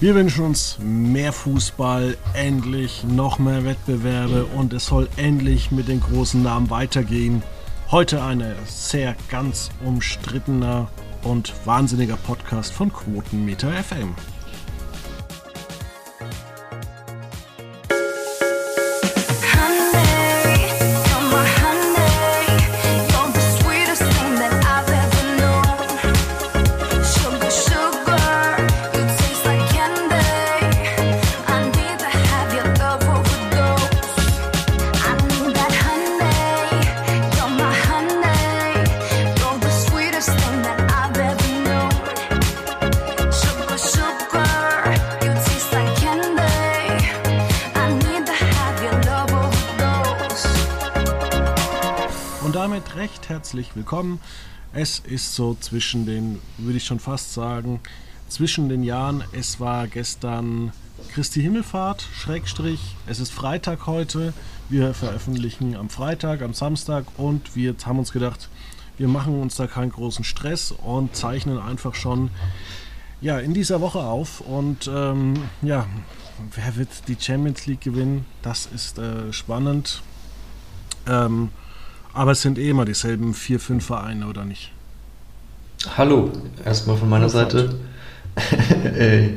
Wir wünschen uns mehr Fußball, endlich noch mehr Wettbewerbe und es soll endlich mit den großen Namen weitergehen. Heute eine sehr ganz umstrittener und wahnsinniger Podcast von Quotenmeter FM. Herzlich willkommen. Es ist so zwischen den, würde ich schon fast sagen, zwischen den Jahren. Es war gestern Christi Himmelfahrt, Schrägstrich. Es ist Freitag heute. Wir veröffentlichen am Freitag, am Samstag und wir haben uns gedacht, wir machen uns da keinen großen Stress und zeichnen einfach schon ja, in dieser Woche auf. Und ähm, ja, wer wird die Champions League gewinnen? Das ist äh, spannend. Ähm, aber es sind eh immer dieselben vier, fünf Vereine, oder nicht? Hallo, erstmal von meiner Seite. Äh,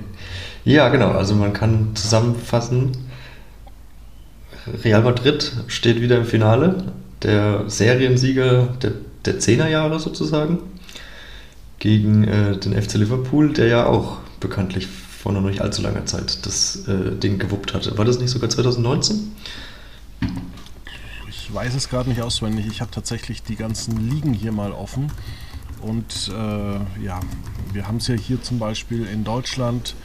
ja, genau, also man kann zusammenfassen, Real Madrid steht wieder im Finale, der Seriensieger der, der 10er Jahre sozusagen, gegen äh, den FC Liverpool, der ja auch bekanntlich vor noch nicht allzu langer Zeit das äh, Ding gewuppt hatte. War das nicht sogar 2019? Weiß es gerade nicht auswendig. Ich habe tatsächlich die ganzen Ligen hier mal offen. Und äh, ja, wir haben es ja hier zum Beispiel in Deutschland,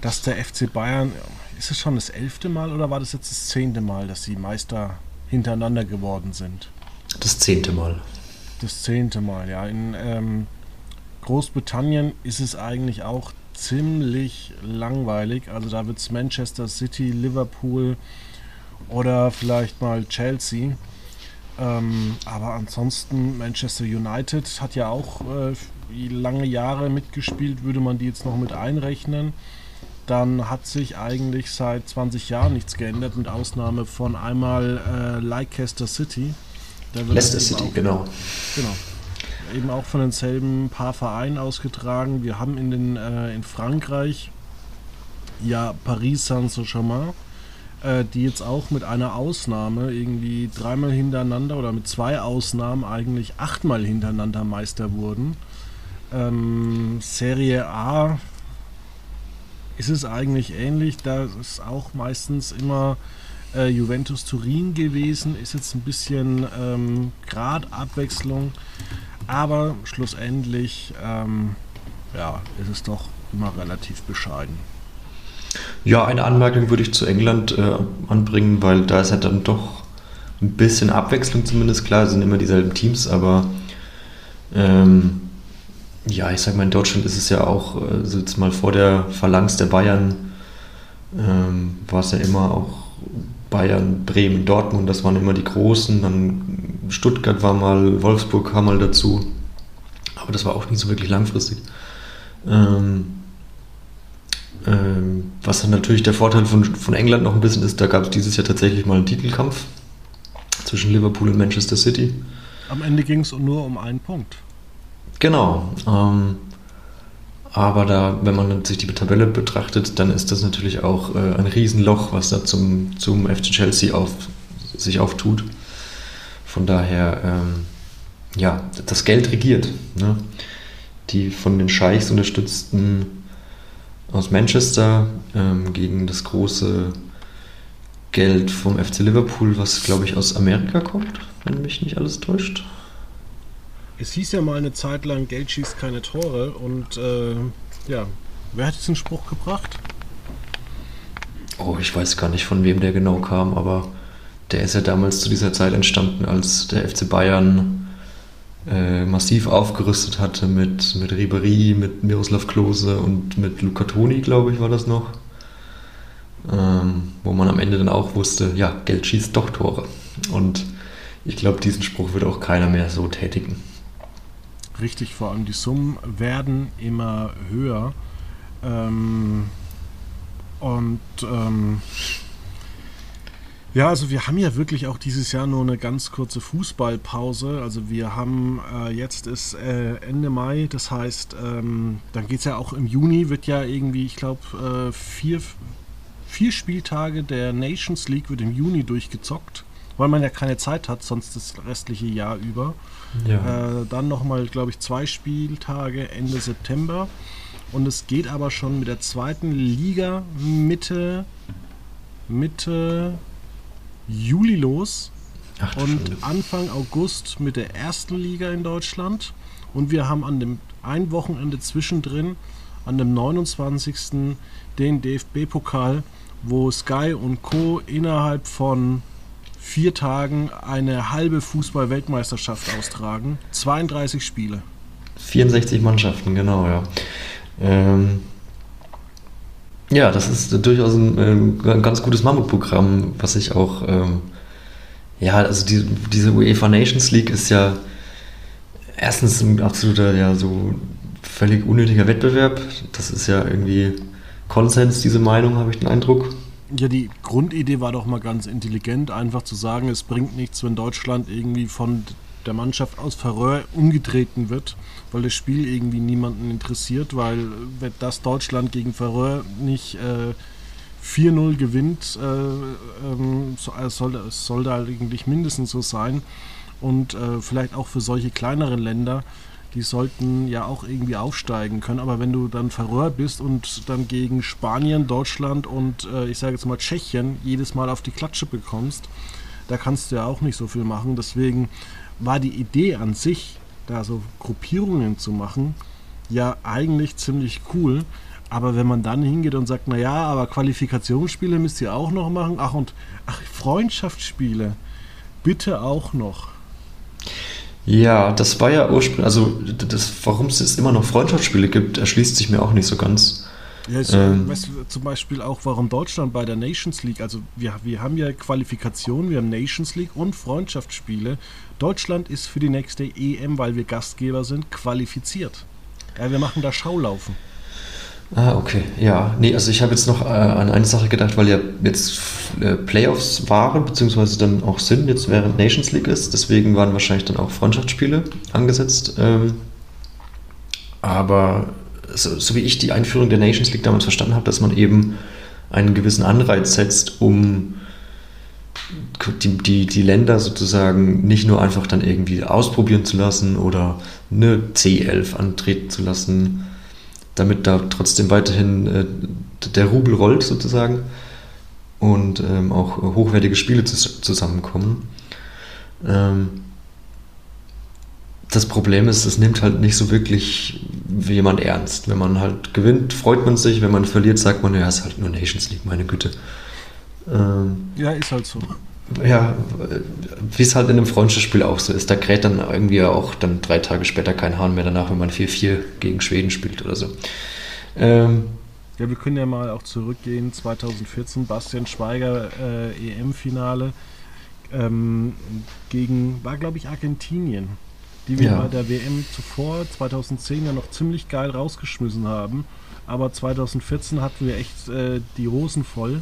dass der FC Bayern, ist es schon das elfte Mal oder war das jetzt das zehnte Mal, dass sie Meister hintereinander geworden sind? Das zehnte Mal. Das zehnte Mal, ja. In ähm, Großbritannien ist es eigentlich auch ziemlich langweilig. Also da wird es Manchester City, Liverpool, oder vielleicht mal Chelsea. Ähm, aber ansonsten Manchester United hat ja auch äh, lange Jahre mitgespielt, würde man die jetzt noch mit einrechnen. Dann hat sich eigentlich seit 20 Jahren nichts geändert, mit Ausnahme von einmal äh, Leicester City. Leicester City, auch, genau. Genau. Eben auch von denselben paar Vereinen ausgetragen. Wir haben in, den, äh, in Frankreich ja Paris Saint-Germain äh, die jetzt auch mit einer Ausnahme irgendwie dreimal hintereinander oder mit zwei Ausnahmen eigentlich achtmal hintereinander Meister wurden. Ähm, Serie A ist es eigentlich ähnlich. Da ist auch meistens immer äh, Juventus Turin gewesen. Ist jetzt ein bisschen ähm, Gradabwechslung. Aber schlussendlich ähm, ja, ist es doch immer relativ bescheiden. Ja, eine Anmerkung würde ich zu England äh, anbringen, weil da ist halt dann doch ein bisschen Abwechslung zumindest. Klar, es sind immer dieselben Teams, aber ähm, ja, ich sag mal, in Deutschland ist es ja auch, also jetzt mal vor der Phalanx der Bayern, ähm, war es ja immer auch Bayern, Bremen, Dortmund, das waren immer die Großen. Dann Stuttgart war mal, Wolfsburg kam mal dazu. Aber das war auch nicht so wirklich langfristig. Ähm, ähm, was dann natürlich der Vorteil von, von England noch ein bisschen ist, da gab es dieses Jahr tatsächlich mal einen Titelkampf zwischen Liverpool und Manchester City. Am Ende ging es nur um einen Punkt. Genau. Ähm, aber da, wenn man sich die Tabelle betrachtet, dann ist das natürlich auch äh, ein Riesenloch, was da zum, zum FC Chelsea auf, sich auftut. Von daher, ähm, ja, das Geld regiert. Ne? Die von den Scheichs unterstützten aus Manchester ähm, gegen das große Geld vom FC Liverpool, was glaube ich aus Amerika kommt, wenn mich nicht alles täuscht. Es hieß ja mal eine Zeit lang, Geld schießt keine Tore und äh, ja, wer hat diesen Spruch gebracht? Oh, ich weiß gar nicht, von wem der genau kam, aber der ist ja damals zu dieser Zeit entstanden, als der FC Bayern äh, massiv aufgerüstet hatte mit, mit Ribery, mit Miroslav Klose und mit Luca Toni, glaube ich, war das noch. Ähm, wo man am Ende dann auch wusste, ja, Geld schießt doch Tore. Und ich glaube, diesen Spruch wird auch keiner mehr so tätigen. Richtig, vor allem die Summen werden immer höher. Ähm, Und ähm, ja, also wir haben ja wirklich auch dieses Jahr nur eine ganz kurze Fußballpause. Also wir haben äh, jetzt ist äh, Ende Mai, das heißt, ähm, dann geht es ja auch im Juni, wird ja irgendwie, ich glaube, äh, vier, vier Spieltage der Nations League wird im Juni durchgezockt, weil man ja keine Zeit hat, sonst das restliche Jahr über. Ja. Äh, dann nochmal, glaube ich, zwei Spieltage Ende September. Und es geht aber schon mit der zweiten Liga Mitte, Mitte Juli los Ach, und Scheiße. Anfang August mit der ersten Liga in Deutschland. Und wir haben an dem ein Wochenende zwischendrin, an dem 29. den DFB-Pokal, wo Sky und Co. innerhalb von vier Tagen eine halbe Fußball-Weltmeisterschaft austragen. 32 Spiele. 64 Mannschaften, genau, ja. Ähm, ja, das ist durchaus ein, ein ganz gutes Mammutprogramm, was ich auch, ähm, ja, also die, diese UEFA Nations League ist ja erstens ein absoluter, ja, so völlig unnötiger Wettbewerb. Das ist ja irgendwie Konsens, diese Meinung, habe ich den Eindruck. Ja, die Grundidee war doch mal ganz intelligent, einfach zu sagen, es bringt nichts, wenn Deutschland irgendwie von der Mannschaft aus Färöer umgetreten wird, weil das Spiel irgendwie niemanden interessiert, weil wenn das Deutschland gegen Färöer nicht äh, 4-0 gewinnt, äh, ähm, so, äh, sollte, es sollte eigentlich mindestens so sein. Und äh, vielleicht auch für solche kleineren Länder, die sollten ja auch irgendwie aufsteigen können. Aber wenn du dann Färöer bist und dann gegen Spanien, Deutschland und äh, ich sage jetzt mal Tschechien jedes Mal auf die Klatsche bekommst, da kannst du ja auch nicht so viel machen. Deswegen war die Idee an sich, da so Gruppierungen zu machen, ja eigentlich ziemlich cool. Aber wenn man dann hingeht und sagt, naja, aber Qualifikationsspiele müsst ihr auch noch machen, ach und ach, Freundschaftsspiele, bitte auch noch. Ja, das war ja ursprünglich, also das, warum es immer noch Freundschaftsspiele gibt, erschließt sich mir auch nicht so ganz. Ja, ich ähm, weiß zum Beispiel auch, warum Deutschland bei der Nations League, also wir, wir haben ja Qualifikationen, wir haben Nations League und Freundschaftsspiele. Deutschland ist für die nächste EM, weil wir Gastgeber sind, qualifiziert. Ja, wir machen da Schaulaufen. Ah, okay. Ja, nee, also ich habe jetzt noch äh, an eine Sache gedacht, weil ja jetzt äh, Playoffs waren, beziehungsweise dann auch sind, jetzt während Nations League ist. Deswegen waren wahrscheinlich dann auch Freundschaftsspiele angesetzt. Ähm, aber so, so, wie ich die Einführung der Nations League damals verstanden habe, dass man eben einen gewissen Anreiz setzt, um die, die, die Länder sozusagen nicht nur einfach dann irgendwie ausprobieren zu lassen oder eine C11 antreten zu lassen, damit da trotzdem weiterhin äh, der Rubel rollt sozusagen und ähm, auch hochwertige Spiele zusammenkommen. Ähm, das Problem ist, es nimmt halt nicht so wirklich jemand ernst. Wenn man halt gewinnt, freut man sich. Wenn man verliert, sagt man, ja, es ist halt nur Nations League, meine Güte. Ähm, ja, ist halt so. Ja, wie es halt in einem Freundschaftsspiel auch so ist. Da kräht dann irgendwie auch dann drei Tage später kein Hahn mehr danach, wenn man 4-4 gegen Schweden spielt oder so. Ähm, ja, wir können ja mal auch zurückgehen. 2014, Bastian Schweiger, äh, EM-Finale ähm, gegen, war glaube ich Argentinien die wir ja. bei der WM zuvor, 2010, ja noch ziemlich geil rausgeschmissen haben. Aber 2014 hatten wir echt äh, die Hosen voll.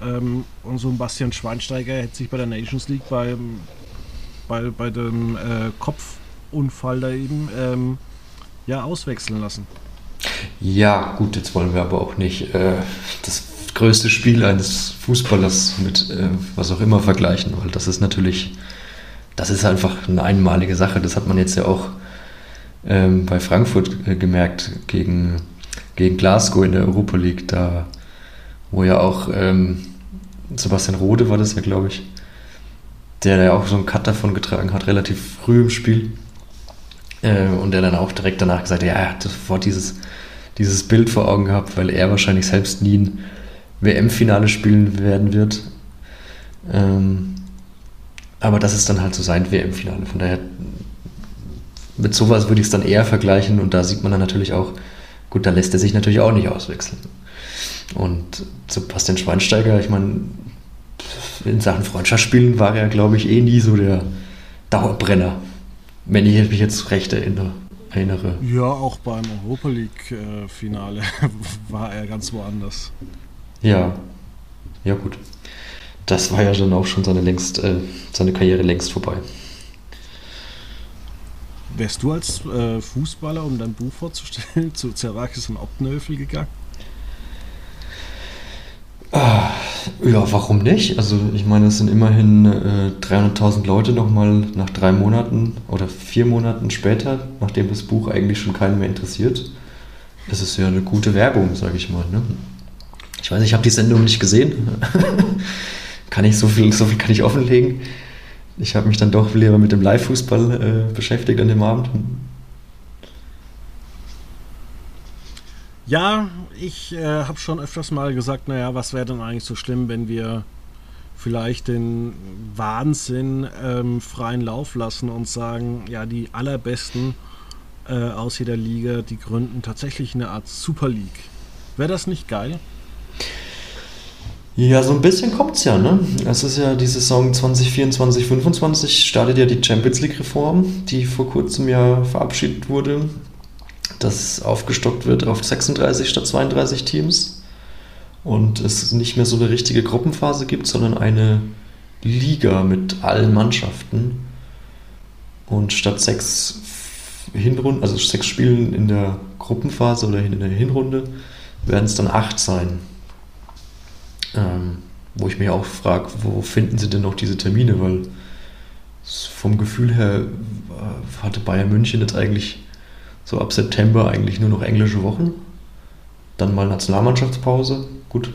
Ähm, und so ein Bastian Schweinsteiger hätte sich bei der Nations League beim, bei, bei dem äh, Kopfunfall da eben ähm, ja auswechseln lassen. Ja, gut, jetzt wollen wir aber auch nicht äh, das größte Spiel eines Fußballers mit äh, was auch immer vergleichen, weil das ist natürlich das ist einfach eine einmalige Sache. Das hat man jetzt ja auch ähm, bei Frankfurt äh, gemerkt gegen, gegen Glasgow in der Europa League, da wo ja auch ähm, Sebastian Rode war das ja, glaube ich, der ja auch so einen Cut davon getragen hat, relativ früh im Spiel. Äh, und der dann auch direkt danach gesagt hat, ja, er hat sofort dieses, dieses Bild vor Augen gehabt, weil er wahrscheinlich selbst nie ein WM-Finale spielen werden wird. Ähm, aber das ist dann halt so sein WM-Finale. Von daher, mit sowas würde ich es dann eher vergleichen und da sieht man dann natürlich auch, gut, da lässt er sich natürlich auch nicht auswechseln. Und zu Bastian Schweinsteiger, ich meine, in Sachen Freundschaftsspielen war er, glaube ich, eh nie so der Dauerbrenner, wenn ich mich jetzt recht erinnere. erinnere. Ja, auch beim Europa League-Finale war er ganz woanders. Ja, ja gut. Das war ja dann auch schon seine, längst, äh, seine Karriere längst vorbei. Wärst du als äh, Fußballer, um dein Buch vorzustellen, zu Zerakis und Optenöfel gegangen? Ah, ja, warum nicht? Also ich meine, es sind immerhin äh, 300.000 Leute nochmal nach drei Monaten oder vier Monaten später, nachdem das Buch eigentlich schon keinen mehr interessiert. Es ist ja eine gute Werbung, sage ich mal. Ne? Ich weiß, ich habe die Sendung nicht gesehen. kann ich so viel, so viel kann ich offenlegen. Ich habe mich dann doch lieber mit dem Live-Fußball äh, beschäftigt an dem Abend. Ja, ich äh, habe schon öfters mal gesagt, naja, was wäre denn eigentlich so schlimm, wenn wir vielleicht den Wahnsinn ähm, freien Lauf lassen und sagen, ja, die allerbesten äh, aus jeder Liga, die gründen tatsächlich eine Art Super League. Wäre das nicht geil? Ja, so ein bisschen kommt es ja, ne? Es ist ja die Saison 2024, 2025 startet ja die Champions League-Reform, die vor kurzem ja verabschiedet wurde dass aufgestockt wird auf 36 statt 32 Teams und es nicht mehr so eine richtige Gruppenphase gibt, sondern eine Liga mit allen Mannschaften. Und statt sechs Hinrunden, also sechs Spielen in der Gruppenphase oder in der Hinrunde, werden es dann acht sein. Ähm, wo ich mir auch frage, wo finden sie denn noch diese Termine? Weil vom Gefühl her äh, hatte Bayern München jetzt eigentlich so ab September eigentlich nur noch englische Wochen. Dann mal Nationalmannschaftspause, gut.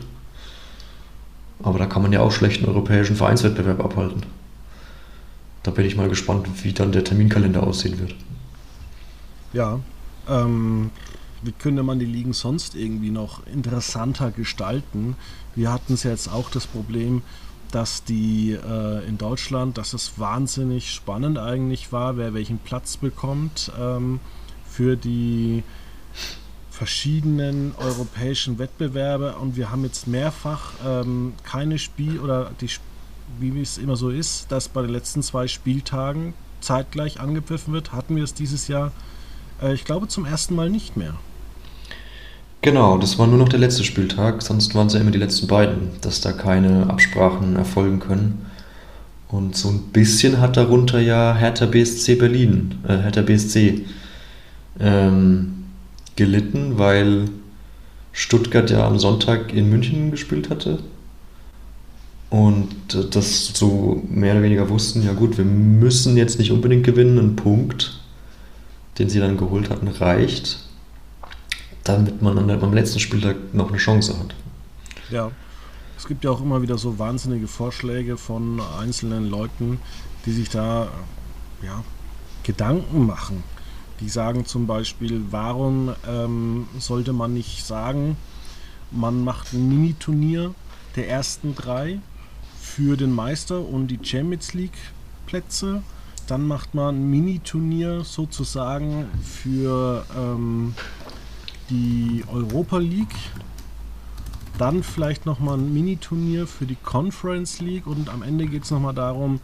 Aber da kann man ja auch schlechten europäischen Vereinswettbewerb abhalten. Da bin ich mal gespannt, wie dann der Terminkalender aussehen wird. Ja, ähm, wie könnte man die Ligen sonst irgendwie noch interessanter gestalten? Wir hatten es jetzt auch das Problem, dass die äh, in Deutschland, dass es wahnsinnig spannend eigentlich war, wer welchen Platz bekommt. Ähm, für die verschiedenen europäischen Wettbewerbe und wir haben jetzt mehrfach ähm, keine Spiel oder die, wie es immer so ist, dass bei den letzten zwei Spieltagen zeitgleich angepfiffen wird, hatten wir es dieses Jahr, äh, ich glaube, zum ersten Mal nicht mehr. Genau, das war nur noch der letzte Spieltag, sonst waren es ja immer die letzten beiden, dass da keine Absprachen erfolgen können. Und so ein bisschen hat darunter ja Hertha BSC Berlin, äh, Hertha BSC ähm, gelitten, weil Stuttgart ja am Sonntag in München gespielt hatte. Und das so mehr oder weniger wussten, ja gut, wir müssen jetzt nicht unbedingt gewinnen, ein Punkt, den sie dann geholt hatten, reicht, damit man am letzten Spieltag noch eine Chance hat. Ja, es gibt ja auch immer wieder so wahnsinnige Vorschläge von einzelnen Leuten, die sich da ja, Gedanken machen die sagen zum Beispiel, warum ähm, sollte man nicht sagen, man macht ein Mini-Turnier der ersten drei für den Meister und die Champions League Plätze. Dann macht man ein Mini-Turnier sozusagen für ähm, die Europa League. Dann vielleicht nochmal ein Mini-Turnier für die Conference League und am Ende geht es nochmal darum,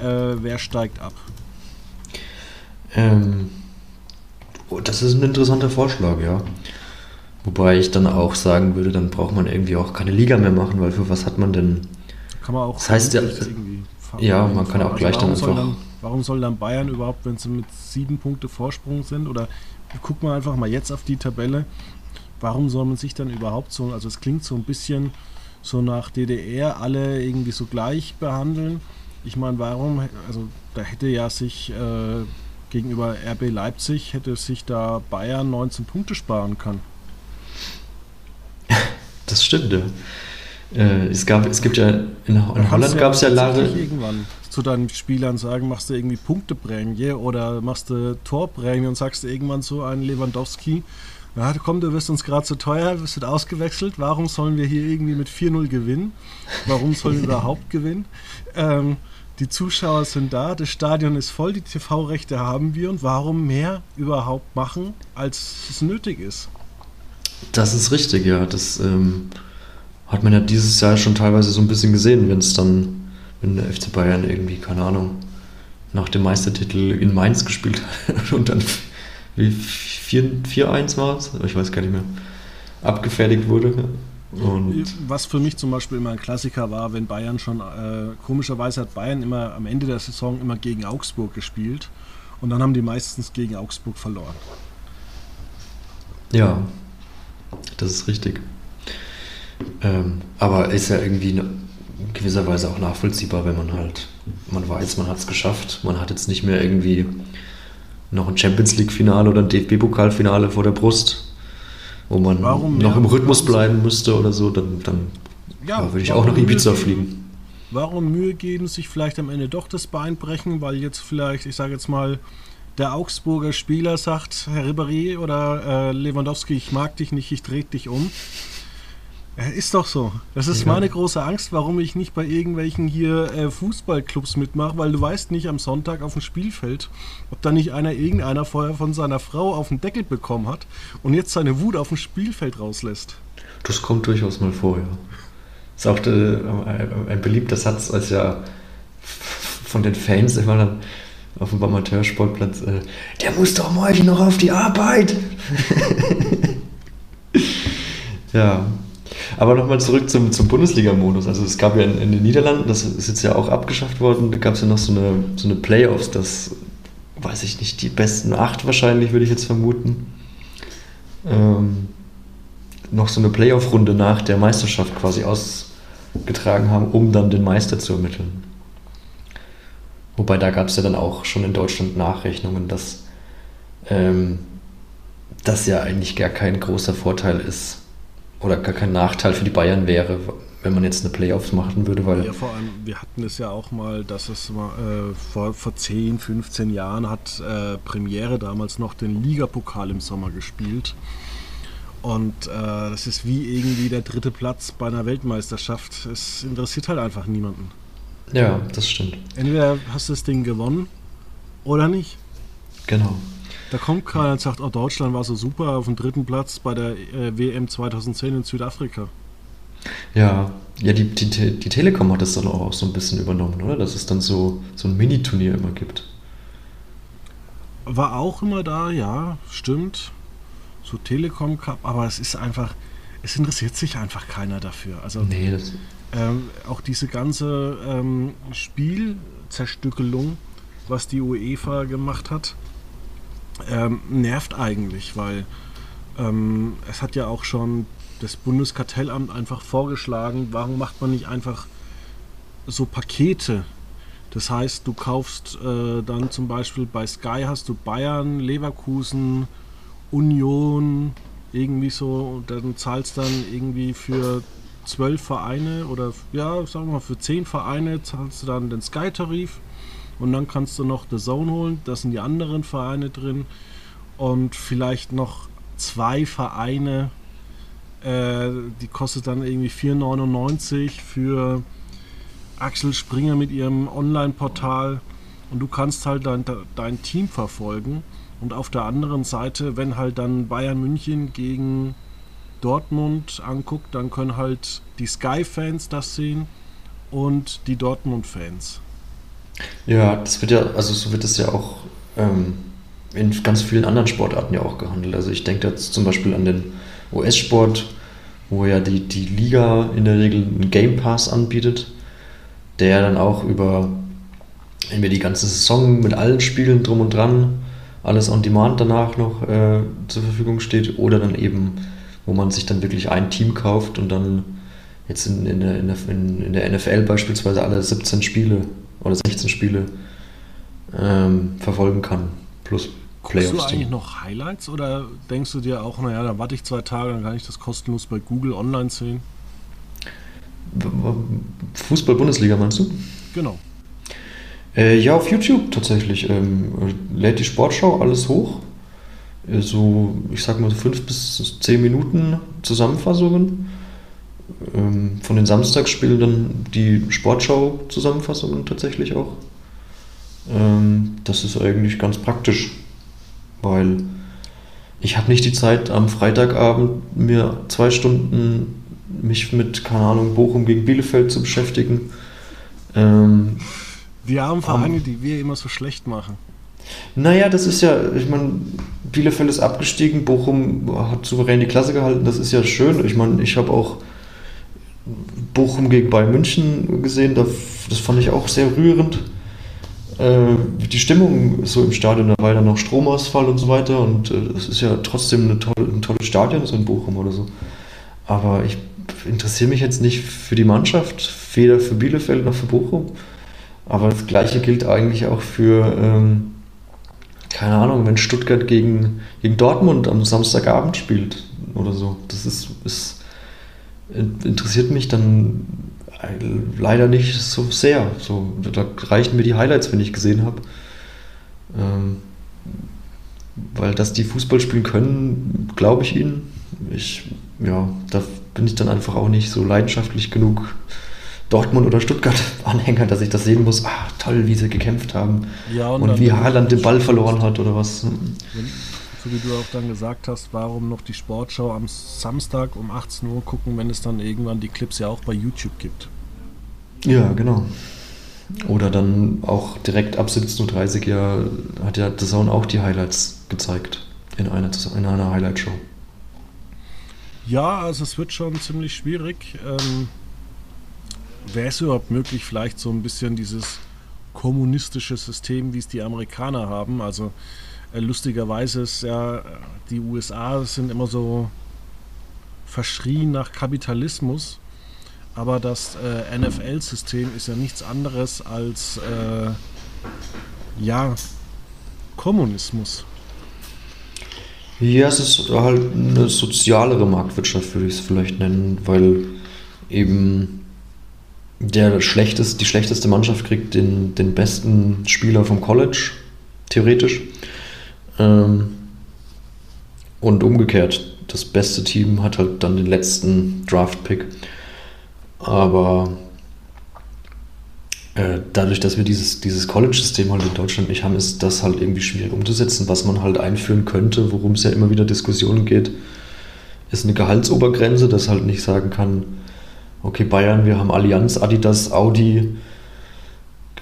äh, wer steigt ab. Ähm, Oh, das ist ein interessanter Vorschlag, ja. Wobei ich dann auch sagen würde, dann braucht man irgendwie auch keine Liga mehr machen, weil für was hat man denn. Kann man auch. Das heißt ja. Ja, man kann auch gleich dann einfach. Dann, warum soll dann Bayern überhaupt, wenn sie mit sieben Punkte Vorsprung sind, oder guck mal einfach mal jetzt auf die Tabelle, warum soll man sich dann überhaupt so, also es klingt so ein bisschen so nach DDR, alle irgendwie so gleich behandeln. Ich meine, warum, also da hätte ja sich äh, gegenüber RB Leipzig hätte sich da Bayern 19 Punkte sparen können. Das stimmt, ja. Äh, es, gab, es gibt ja, in, in Holland gab es ja Lage. irgendwann zu deinen Spielern sagen, machst du irgendwie Punkteprämie oder machst du Torprämie und sagst du irgendwann so einen Lewandowski, ja, komm, du wirst uns gerade zu teuer, wirst du ausgewechselt, warum sollen wir hier irgendwie mit 4-0 gewinnen? Warum sollen wir überhaupt gewinnen? Ähm, die Zuschauer sind da, das Stadion ist voll, die TV-Rechte haben wir und warum mehr überhaupt machen, als es nötig ist? Das ist richtig, ja. Das ähm, hat man ja dieses Jahr schon teilweise so ein bisschen gesehen, wenn es dann, wenn der FC Bayern irgendwie, keine Ahnung, nach dem Meistertitel in Mainz gespielt hat und dann wie 4-1 war es, ich weiß gar nicht mehr, abgefertigt wurde. Und Was für mich zum Beispiel immer ein Klassiker war, wenn Bayern schon, äh, komischerweise hat Bayern immer am Ende der Saison immer gegen Augsburg gespielt und dann haben die meistens gegen Augsburg verloren. Ja, das ist richtig. Ähm, aber ist ja irgendwie gewisser Weise auch nachvollziehbar, wenn man halt, man weiß, man hat es geschafft, man hat jetzt nicht mehr irgendwie noch ein Champions League-Finale oder ein DFB-Pokalfinale vor der Brust wo man warum, noch ja, im Rhythmus bleiben müsste oder so, dann, dann ja, würde ich auch nach Ibiza fliegen. Warum Mühe geben, sich vielleicht am Ende doch das Bein brechen, weil jetzt vielleicht, ich sage jetzt mal, der Augsburger Spieler sagt, Herr Ribéry oder äh, Lewandowski, ich mag dich nicht, ich drehe dich um. Ist doch so. Das ist ja. meine große Angst, warum ich nicht bei irgendwelchen hier äh, Fußballclubs mitmache, weil du weißt nicht am Sonntag auf dem Spielfeld, ob da nicht einer irgendeiner vorher von seiner Frau auf den Deckel bekommen hat und jetzt seine Wut auf dem Spielfeld rauslässt. Das kommt durchaus mal vor, ja. Ist auch äh, ein beliebter Satz, als ja von den Fans immer dann auf dem Amateursportplatz, äh, der muss doch morgen noch auf die Arbeit. ja, aber nochmal zurück zum, zum Bundesliga-Modus. Also es gab ja in, in, den Niederlanden, das ist jetzt ja auch abgeschafft worden, da gab es ja noch so eine, so eine Playoffs, das weiß ich nicht, die besten acht wahrscheinlich, würde ich jetzt vermuten. Ähm, noch so eine Playoff-Runde nach der Meisterschaft quasi ausgetragen haben, um dann den Meister zu ermitteln. Wobei da gab es ja dann auch schon in Deutschland Nachrechnungen, dass ähm, das ja eigentlich gar kein großer Vorteil ist, oder gar kein Nachteil für die Bayern wäre, wenn man jetzt eine Playoffs machen würde, weil. Ja, vor allem, wir hatten es ja auch mal, dass es mal, äh, vor, vor 10, 15 Jahren hat äh, Premiere damals noch den Ligapokal im Sommer gespielt. Und äh, das ist wie irgendwie der dritte Platz bei einer Weltmeisterschaft. Es interessiert halt einfach niemanden. Ja, das stimmt. Entweder hast du das Ding gewonnen oder nicht. Genau. Da kommt keiner und sagt, oh, Deutschland war so super auf dem dritten Platz bei der äh, WM 2010 in Südafrika. Ja, ja die, die, die Telekom hat das dann auch so ein bisschen übernommen, oder? Dass es dann so, so ein Mini-Turnier immer gibt. War auch immer da, ja, stimmt. So Telekom Cup, aber es ist einfach, es interessiert sich einfach keiner dafür. Also nee, das ähm, auch diese ganze ähm, Spielzerstückelung, was die UEFA gemacht hat, ähm, nervt eigentlich, weil ähm, es hat ja auch schon das Bundeskartellamt einfach vorgeschlagen, warum macht man nicht einfach so Pakete? Das heißt, du kaufst äh, dann zum Beispiel bei Sky hast du Bayern, Leverkusen, Union, irgendwie so, und dann zahlst dann irgendwie für zwölf Vereine oder ja, sagen wir mal, für zehn Vereine zahlst du dann den Sky-Tarif und dann kannst du noch The Zone holen, da sind die anderen Vereine drin. Und vielleicht noch zwei Vereine, äh, die kostet dann irgendwie 4,99 für Axel Springer mit ihrem Online-Portal. Und du kannst halt dein, dein Team verfolgen. Und auf der anderen Seite, wenn halt dann Bayern München gegen Dortmund anguckt, dann können halt die Sky-Fans das sehen und die Dortmund-Fans. Ja, das wird ja, also so wird es ja auch ähm, in ganz vielen anderen Sportarten ja auch gehandelt. Also ich denke jetzt zum Beispiel an den US-Sport, wo ja die, die Liga in der Regel einen Game Pass anbietet, der dann auch über entweder die ganze Saison mit allen Spielen drum und dran, alles on demand danach noch äh, zur Verfügung steht, oder dann eben, wo man sich dann wirklich ein Team kauft und dann jetzt in, in, der, in, in der NFL beispielsweise alle 17 Spiele oder 16 Spiele ähm, verfolgen kann. Plus Playoffs. Guckst du eigentlich noch Highlights oder denkst du dir auch, naja, dann warte ich zwei Tage, dann kann ich das kostenlos bei Google online sehen? Fußball-Bundesliga meinst du? Genau. Äh, ja, auf YouTube tatsächlich. Ähm, lädt die Sportschau alles hoch. Äh, so, ich sag mal, fünf bis zehn Minuten Zusammenfassungen ähm, von den Samstagsspielen dann die Sportschau-Zusammenfassungen tatsächlich auch. Ähm, das ist eigentlich ganz praktisch, weil ich habe nicht die Zeit am Freitagabend mir zwei Stunden mich mit, keine Ahnung, Bochum gegen Bielefeld zu beschäftigen. Ähm, die armen Vereine, die wir immer so schlecht machen. Naja, das ist ja, ich meine, Bielefeld ist abgestiegen, Bochum hat souverän die Klasse gehalten, das ist ja schön. Ich meine, ich habe auch Bochum gegen Bayern München gesehen, das fand ich auch sehr rührend. Äh, die Stimmung so im Stadion, da war ja noch Stromausfall und so weiter und es äh, ist ja trotzdem tolle, ein tolles Stadion, so in Bochum oder so. Aber ich interessiere mich jetzt nicht für die Mannschaft, weder für Bielefeld noch für Bochum. Aber das Gleiche gilt eigentlich auch für, ähm, keine Ahnung, wenn Stuttgart gegen, gegen Dortmund am Samstagabend spielt oder so. Das ist, ist interessiert mich dann leider nicht so sehr. So, da reichen mir die Highlights, wenn ich gesehen habe. Ähm, weil dass die Fußball spielen können, glaube ich ihnen. Ich, ja, da bin ich dann einfach auch nicht so leidenschaftlich genug Dortmund oder Stuttgart-Anhänger, dass ich das sehen muss. Ah, toll, wie sie gekämpft haben. Ja, und, und wie Haaland den Ball verloren hat oder was. Wenn, so wie du auch dann gesagt hast, warum noch die Sportschau am Samstag um 18 Uhr gucken, wenn es dann irgendwann die Clips ja auch bei YouTube gibt. Ja, genau. Oder dann auch direkt ab 17.30 Uhr ja, hat ja The Zone auch die Highlights gezeigt in einer, in einer Highlight-Show. Ja, also es wird schon ziemlich schwierig. Ähm, Wäre es überhaupt möglich, vielleicht so ein bisschen dieses kommunistische System, wie es die Amerikaner haben? Also lustigerweise ist ja, die USA sind immer so verschrien nach Kapitalismus, aber das äh, NFL-System ist ja nichts anderes als äh, ja Kommunismus. Ja, es ist halt eine sozialere Marktwirtschaft, würde ich es vielleicht nennen, weil eben der schlechteste, die schlechteste Mannschaft kriegt den, den besten Spieler vom College, theoretisch. Ähm, und umgekehrt, das beste Team hat halt dann den letzten Draft-Pick. Aber äh, dadurch, dass wir dieses, dieses College-System halt in Deutschland nicht haben, ist das halt irgendwie schwierig umzusetzen. Was man halt einführen könnte, worum es ja immer wieder Diskussionen geht, ist eine Gehaltsobergrenze, dass halt nicht sagen kann, okay, Bayern, wir haben Allianz, Adidas, Audi,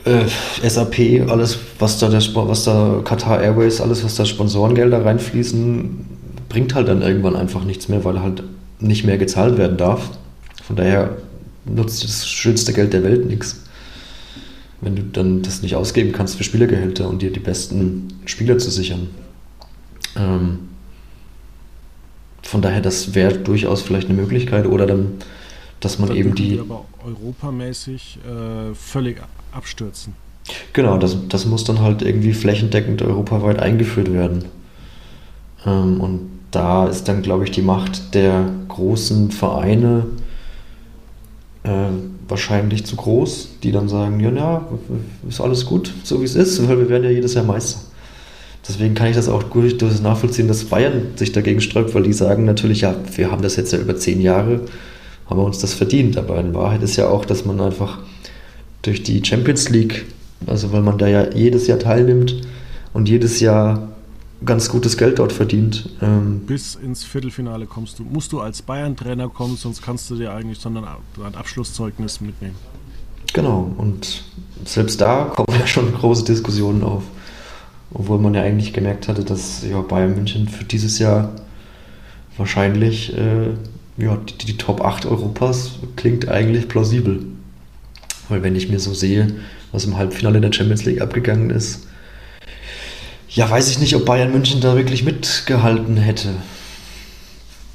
äh, SAP, alles, was da, der, was da Qatar Airways, alles, was da Sponsorengelder reinfließen, bringt halt dann irgendwann einfach nichts mehr, weil halt nicht mehr gezahlt werden darf. Von daher nutzt das schönste Geld der Welt nichts wenn du dann das nicht ausgeben kannst für Spielergehälter und dir die besten Spieler zu sichern. Ähm, von daher, das wäre durchaus vielleicht eine Möglichkeit oder dann, dass man dann eben die. die aber europamäßig äh, völlig abstürzen. Genau, das, das muss dann halt irgendwie flächendeckend europaweit eingeführt werden. Ähm, und da ist dann, glaube ich, die Macht der großen Vereine äh, wahrscheinlich zu groß, die dann sagen, ja, ja, ist alles gut, so wie es ist, weil wir werden ja jedes Jahr Meister. Deswegen kann ich das auch gut durchaus nachvollziehen, dass Bayern sich dagegen sträubt, weil die sagen natürlich, ja, wir haben das jetzt ja über zehn Jahre, haben wir uns das verdient. Aber in Wahrheit ist ja auch, dass man einfach durch die Champions League, also weil man da ja jedes Jahr teilnimmt und jedes Jahr ganz gutes Geld dort verdient. Ähm Bis ins Viertelfinale kommst du. Musst du als Bayern-Trainer kommen, sonst kannst du dir eigentlich so ein Abschlusszeugnis mitnehmen. Genau, und selbst da kommen ja schon große Diskussionen auf. Obwohl man ja eigentlich gemerkt hatte, dass ja, Bayern München für dieses Jahr wahrscheinlich äh, ja, die, die Top 8 Europas klingt eigentlich plausibel. Weil wenn ich mir so sehe, was im Halbfinale der Champions League abgegangen ist, ja, weiß ich nicht, ob Bayern München da wirklich mitgehalten hätte.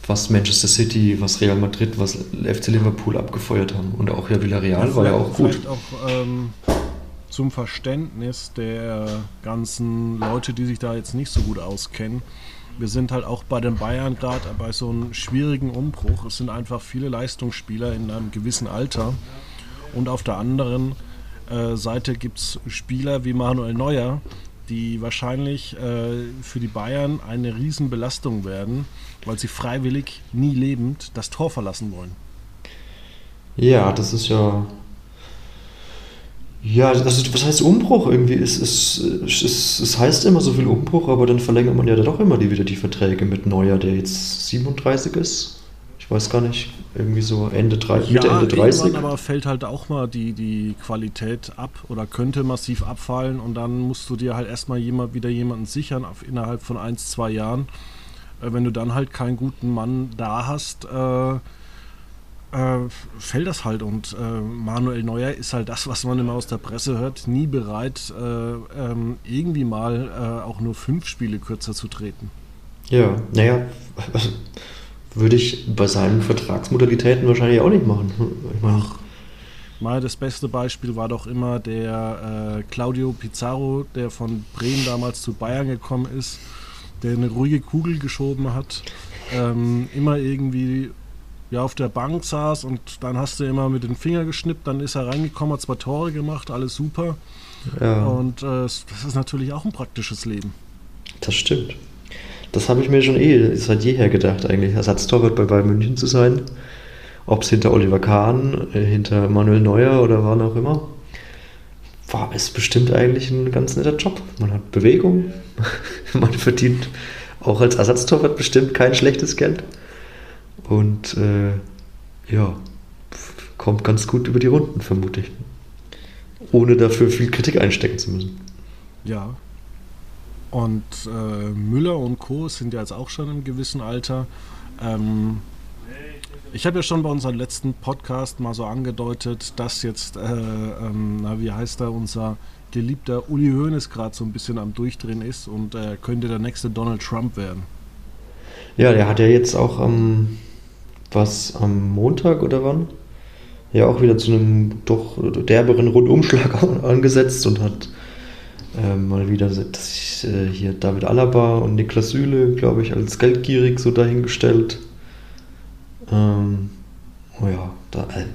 Was Manchester City, was Real Madrid, was FC Liverpool abgefeuert haben. Und auch ja Villarreal ja, war ja auch gut. Vielleicht auch ähm, zum Verständnis der ganzen Leute, die sich da jetzt nicht so gut auskennen. Wir sind halt auch bei den Bayern gerade bei so einem schwierigen Umbruch. Es sind einfach viele Leistungsspieler in einem gewissen Alter. Und auf der anderen äh, Seite gibt es Spieler wie Manuel Neuer, die wahrscheinlich äh, für die Bayern eine Riesenbelastung werden, weil sie freiwillig, nie lebend das Tor verlassen wollen. Ja, das ist ja. Ja, ist, was heißt Umbruch irgendwie? Es, es, es, es heißt immer so viel Umbruch, aber dann verlängert man ja doch immer die, wieder die Verträge mit Neuer, der jetzt 37 ist weiß gar nicht, irgendwie so Ende 30, ja, Mitte Ende 30. aber fällt halt auch mal die, die Qualität ab oder könnte massiv abfallen und dann musst du dir halt erstmal jemand, wieder jemanden sichern auf, innerhalb von ein, zwei Jahren. Äh, wenn du dann halt keinen guten Mann da hast, äh, äh, fällt das halt. Und äh, Manuel Neuer ist halt das, was man immer aus der Presse hört, nie bereit, äh, ähm, irgendwie mal äh, auch nur fünf Spiele kürzer zu treten. Ja, naja, würde ich bei seinen Vertragsmodalitäten wahrscheinlich auch nicht machen. Ich meine, Mal das beste Beispiel war doch immer der äh, Claudio Pizarro, der von Bremen damals zu Bayern gekommen ist, der eine ruhige Kugel geschoben hat, ähm, immer irgendwie ja, auf der Bank saß und dann hast du immer mit den Fingern geschnippt, dann ist er reingekommen, hat zwei Tore gemacht, alles super. Ja. Und äh, das ist natürlich auch ein praktisches Leben. Das stimmt. Das habe ich mir schon eh seit jeher gedacht, eigentlich, Ersatztorwart bei Bayern München zu sein. Ob es hinter Oliver Kahn, äh, hinter Manuel Neuer oder wann auch immer. War es bestimmt eigentlich ein ganz netter Job. Man hat Bewegung, man verdient auch als Ersatztorwart bestimmt kein schlechtes Geld. Und äh, ja, kommt ganz gut über die Runden, vermute ich. Ohne dafür viel Kritik einstecken zu müssen. Ja, und äh, Müller und Co. sind ja jetzt auch schon im gewissen Alter. Ähm, ich habe ja schon bei unserem letzten Podcast mal so angedeutet, dass jetzt, äh, ähm, na, wie heißt er, unser geliebter Uli Hoeneß gerade so ein bisschen am Durchdrehen ist und äh, könnte der nächste Donald Trump werden. Ja, der hat ja jetzt auch am, was, am Montag oder wann? Ja, auch wieder zu einem doch derberen Rundumschlag angesetzt und hat äh, mal wieder das, äh, hier David Alaba und Niklas Süle, glaube ich, als geldgierig so dahingestellt. Ähm, oh ja, da, äh,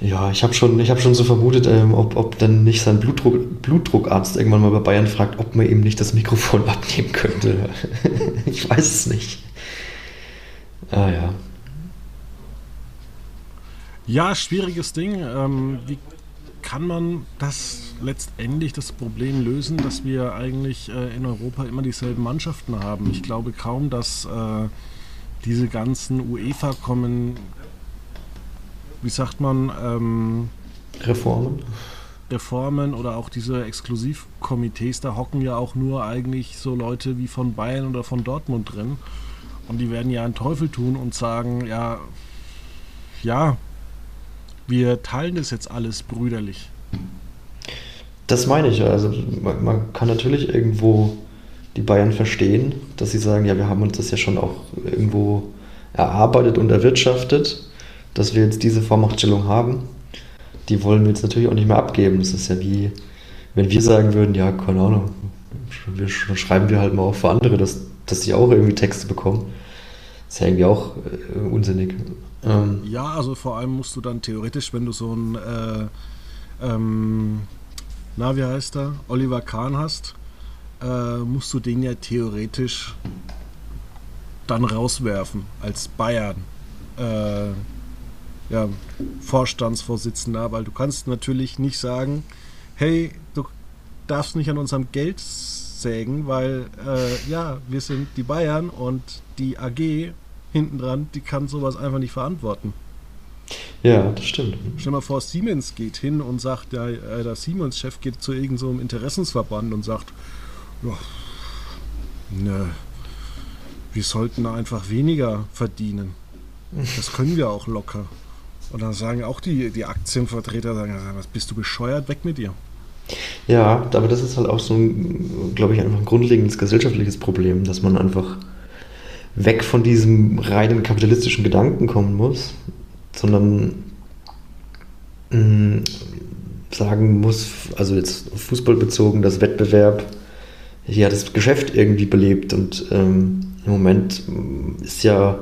ja, ich habe schon, hab schon so vermutet, ähm, ob, ob dann nicht sein Blutdruck, Blutdruckarzt irgendwann mal bei Bayern fragt, ob man ihm nicht das Mikrofon abnehmen könnte. ich weiß es nicht. Ah ja. Ja, schwieriges Ding. Ähm, wie kann man das letztendlich das Problem lösen, dass wir eigentlich äh, in Europa immer dieselben Mannschaften haben. Ich glaube kaum, dass äh, diese ganzen UEFA kommen, wie sagt man, ähm, Reformen. Reformen oder auch diese Exklusivkomitees, da hocken ja auch nur eigentlich so Leute wie von Bayern oder von Dortmund drin. Und die werden ja einen Teufel tun und sagen, ja, ja, wir teilen das jetzt alles brüderlich. Das meine ich. Also man, man, kann natürlich irgendwo die Bayern verstehen, dass sie sagen, ja, wir haben uns das ja schon auch irgendwo erarbeitet und erwirtschaftet, dass wir jetzt diese Vormachtstellung haben. Die wollen wir jetzt natürlich auch nicht mehr abgeben. Das ist ja wie, wenn wir sagen würden, ja, keine Ahnung, schreiben wir halt mal auch für andere, dass, dass sie auch irgendwie Texte bekommen. Das ist ja irgendwie auch äh, unsinnig. Ähm, ja, also vor allem musst du dann theoretisch, wenn du so ein äh, ähm, na, wie heißt er, Oliver Kahn hast, äh, musst du den ja theoretisch dann rauswerfen als Bayern. Äh, ja, Vorstandsvorsitzender, weil du kannst natürlich nicht sagen, hey, du darfst nicht an unserem Geld sägen, weil äh, ja, wir sind die Bayern und die AG hinten dran, die kann sowas einfach nicht verantworten. Ja, das stimmt. Stell mal vor, Siemens geht hin und sagt, ja, äh, der Siemens-Chef geht zu irgendeinem so Interessensverband und sagt, ja, ne, wir sollten einfach weniger verdienen. Das können wir auch locker. Und dann sagen auch die, die Aktienvertreter, sagen, was bist du bescheuert, weg mit dir. Ja, aber das ist halt auch so ein, glaube ich, einfach ein grundlegendes gesellschaftliches Problem, dass man einfach weg von diesem reinen kapitalistischen Gedanken kommen muss sondern mh, mm, sagen muss, also jetzt Fußball bezogen, dass Wettbewerb ja das Geschäft irgendwie belebt und ähm, im Moment ist ja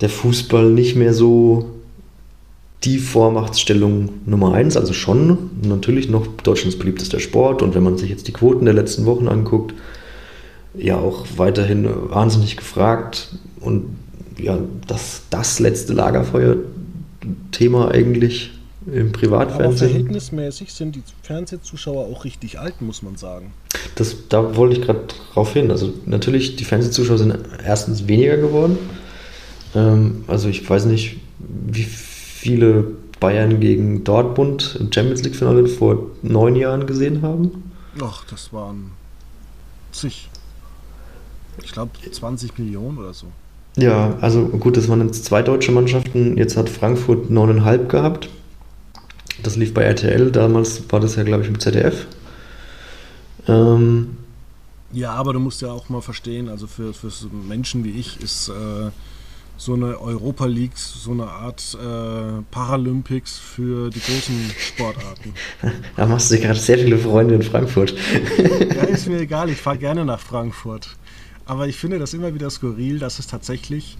der Fußball nicht mehr so die Vormachtstellung Nummer eins, also schon natürlich noch Deutschlands beliebtester Sport und wenn man sich jetzt die Quoten der letzten Wochen anguckt, ja auch weiterhin wahnsinnig gefragt und ja, das, das letzte Lagerfeuer-Thema eigentlich im Privatfernsehen. Aber verhältnismäßig sind die Fernsehzuschauer auch richtig alt, muss man sagen. Das, da wollte ich gerade drauf hin. Also natürlich, die Fernsehzuschauer sind erstens weniger geworden. Ähm, also ich weiß nicht, wie viele Bayern gegen Dortmund im Champions League-Finale vor neun Jahren gesehen haben. Ach, das waren zig. Ich glaube 20 Millionen oder so. Ja, also gut, das waren jetzt zwei deutsche Mannschaften. Jetzt hat Frankfurt neuneinhalb gehabt. Das lief bei RTL. Damals war das ja, glaube ich, im ZDF. Ähm, ja, aber du musst ja auch mal verstehen, also für, für Menschen wie ich ist äh, so eine Europa League so eine Art äh, Paralympics für die großen Sportarten. Da machst du dir gerade sehr viele Freunde in Frankfurt. ja, ist mir egal, ich fahre gerne nach Frankfurt. Aber ich finde das immer wieder skurril, dass es tatsächlich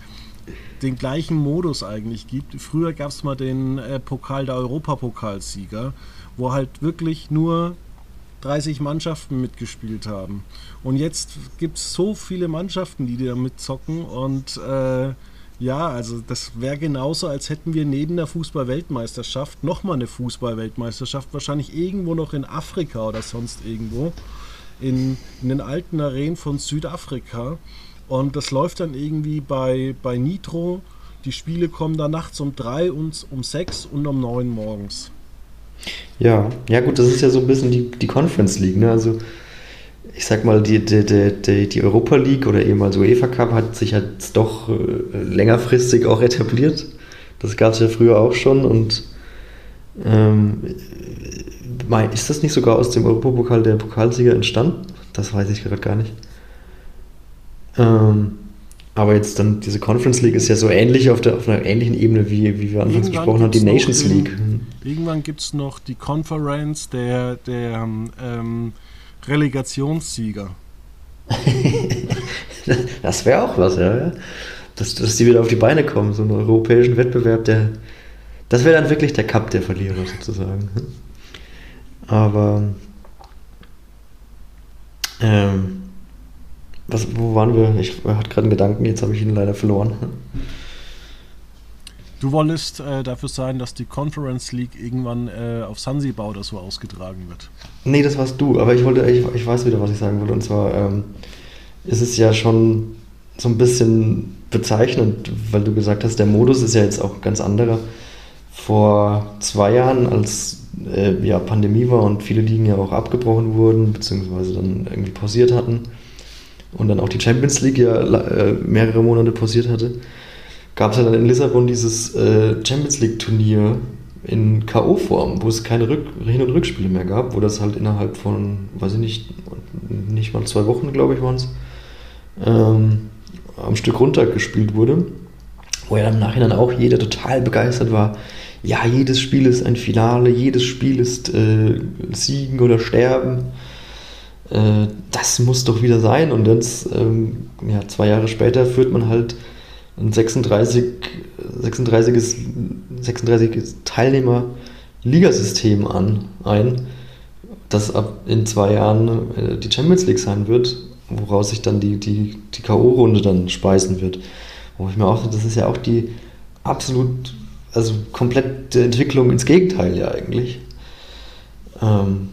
den gleichen Modus eigentlich gibt. Früher gab es mal den äh, Pokal der Europapokalsieger, wo halt wirklich nur 30 Mannschaften mitgespielt haben. Und jetzt gibt es so viele Mannschaften, die da mitzocken und äh, ja, also das wäre genauso, als hätten wir neben der Fußball-Weltmeisterschaft nochmal eine Fußball-Weltmeisterschaft, wahrscheinlich irgendwo noch in Afrika oder sonst irgendwo, in, in den alten Arenen von Südafrika. Und das läuft dann irgendwie bei, bei Nitro. Die Spiele kommen dann nachts um drei und um sechs und um neun morgens. Ja, ja gut, das ist ja so ein bisschen die, die Conference League. Ne? Also ich sag mal, die, die, die, die Europa League oder ehemals UEFA Cup hat sich halt doch äh, längerfristig auch etabliert. Das gab es ja früher auch schon und ähm, ist das nicht sogar aus dem Europapokal der Pokalsieger entstanden? Das weiß ich gerade gar nicht. Ähm, aber jetzt dann diese Conference League ist ja so ähnlich auf, der, auf einer ähnlichen Ebene, wie, wie wir anfangs besprochen haben, die Nations in, League. Irgendwann gibt es noch die Conference der, der ähm, Relegationssieger. das wäre auch was, ja. Dass, dass die wieder auf die Beine kommen, so einen europäischen Wettbewerb, der. Das wäre dann wirklich der Cup der Verlierer sozusagen. Aber. Ähm, was, wo waren wir? Ich hatte gerade einen Gedanken, jetzt habe ich ihn leider verloren. Du wolltest äh, dafür sein, dass die Conference League irgendwann äh, auf Sansibar oder so ausgetragen wird. Nee, das warst du, aber ich wollte, ich, ich weiß wieder, was ich sagen wollte. Und zwar ähm, ist es ja schon so ein bisschen bezeichnend, weil du gesagt hast, der Modus ist ja jetzt auch ganz anderer. Vor zwei Jahren, als äh, ja, Pandemie war und viele Ligen ja auch abgebrochen wurden, beziehungsweise dann irgendwie pausiert hatten und dann auch die Champions League ja äh, mehrere Monate pausiert hatte, gab es ja dann in Lissabon dieses äh, Champions League Turnier in K.O.-Form, wo es keine Rück Hin- und Rückspiele mehr gab, wo das halt innerhalb von, weiß ich nicht, nicht mal zwei Wochen, glaube ich, waren es, ähm, am Stück runtergespielt wurde. Wo ja im Nachhinein auch jeder total begeistert war. Ja, jedes Spiel ist ein Finale, jedes Spiel ist äh, Siegen oder Sterben. Äh, das muss doch wieder sein. Und jetzt, ähm, ja, zwei Jahre später führt man halt ein 36, 36, 36 Teilnehmer-Ligasystem an, ein, das ab in zwei Jahren äh, die Champions League sein wird, woraus sich dann die, die, die K.O.-Runde dann speisen wird. Wo ich mir auch das ist ja auch die absolut, also komplette Entwicklung ins Gegenteil ja eigentlich. Ähm,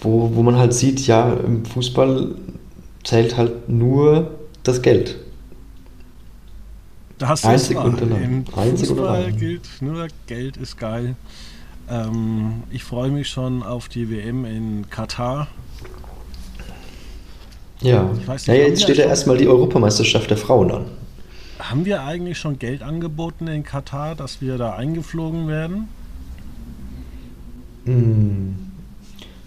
wo, wo man halt sieht, ja, im Fußball zählt halt nur das Geld. Da hast du Einzig und Im Einzig Fußball gilt nur Geld ist geil. Ähm, ich freue mich schon auf die WM in Katar. Ja, nicht, ja jetzt steht ja erstmal die Europameisterschaft der Frauen an. Haben wir eigentlich schon Geld angeboten in Katar, dass wir da eingeflogen werden? Hm.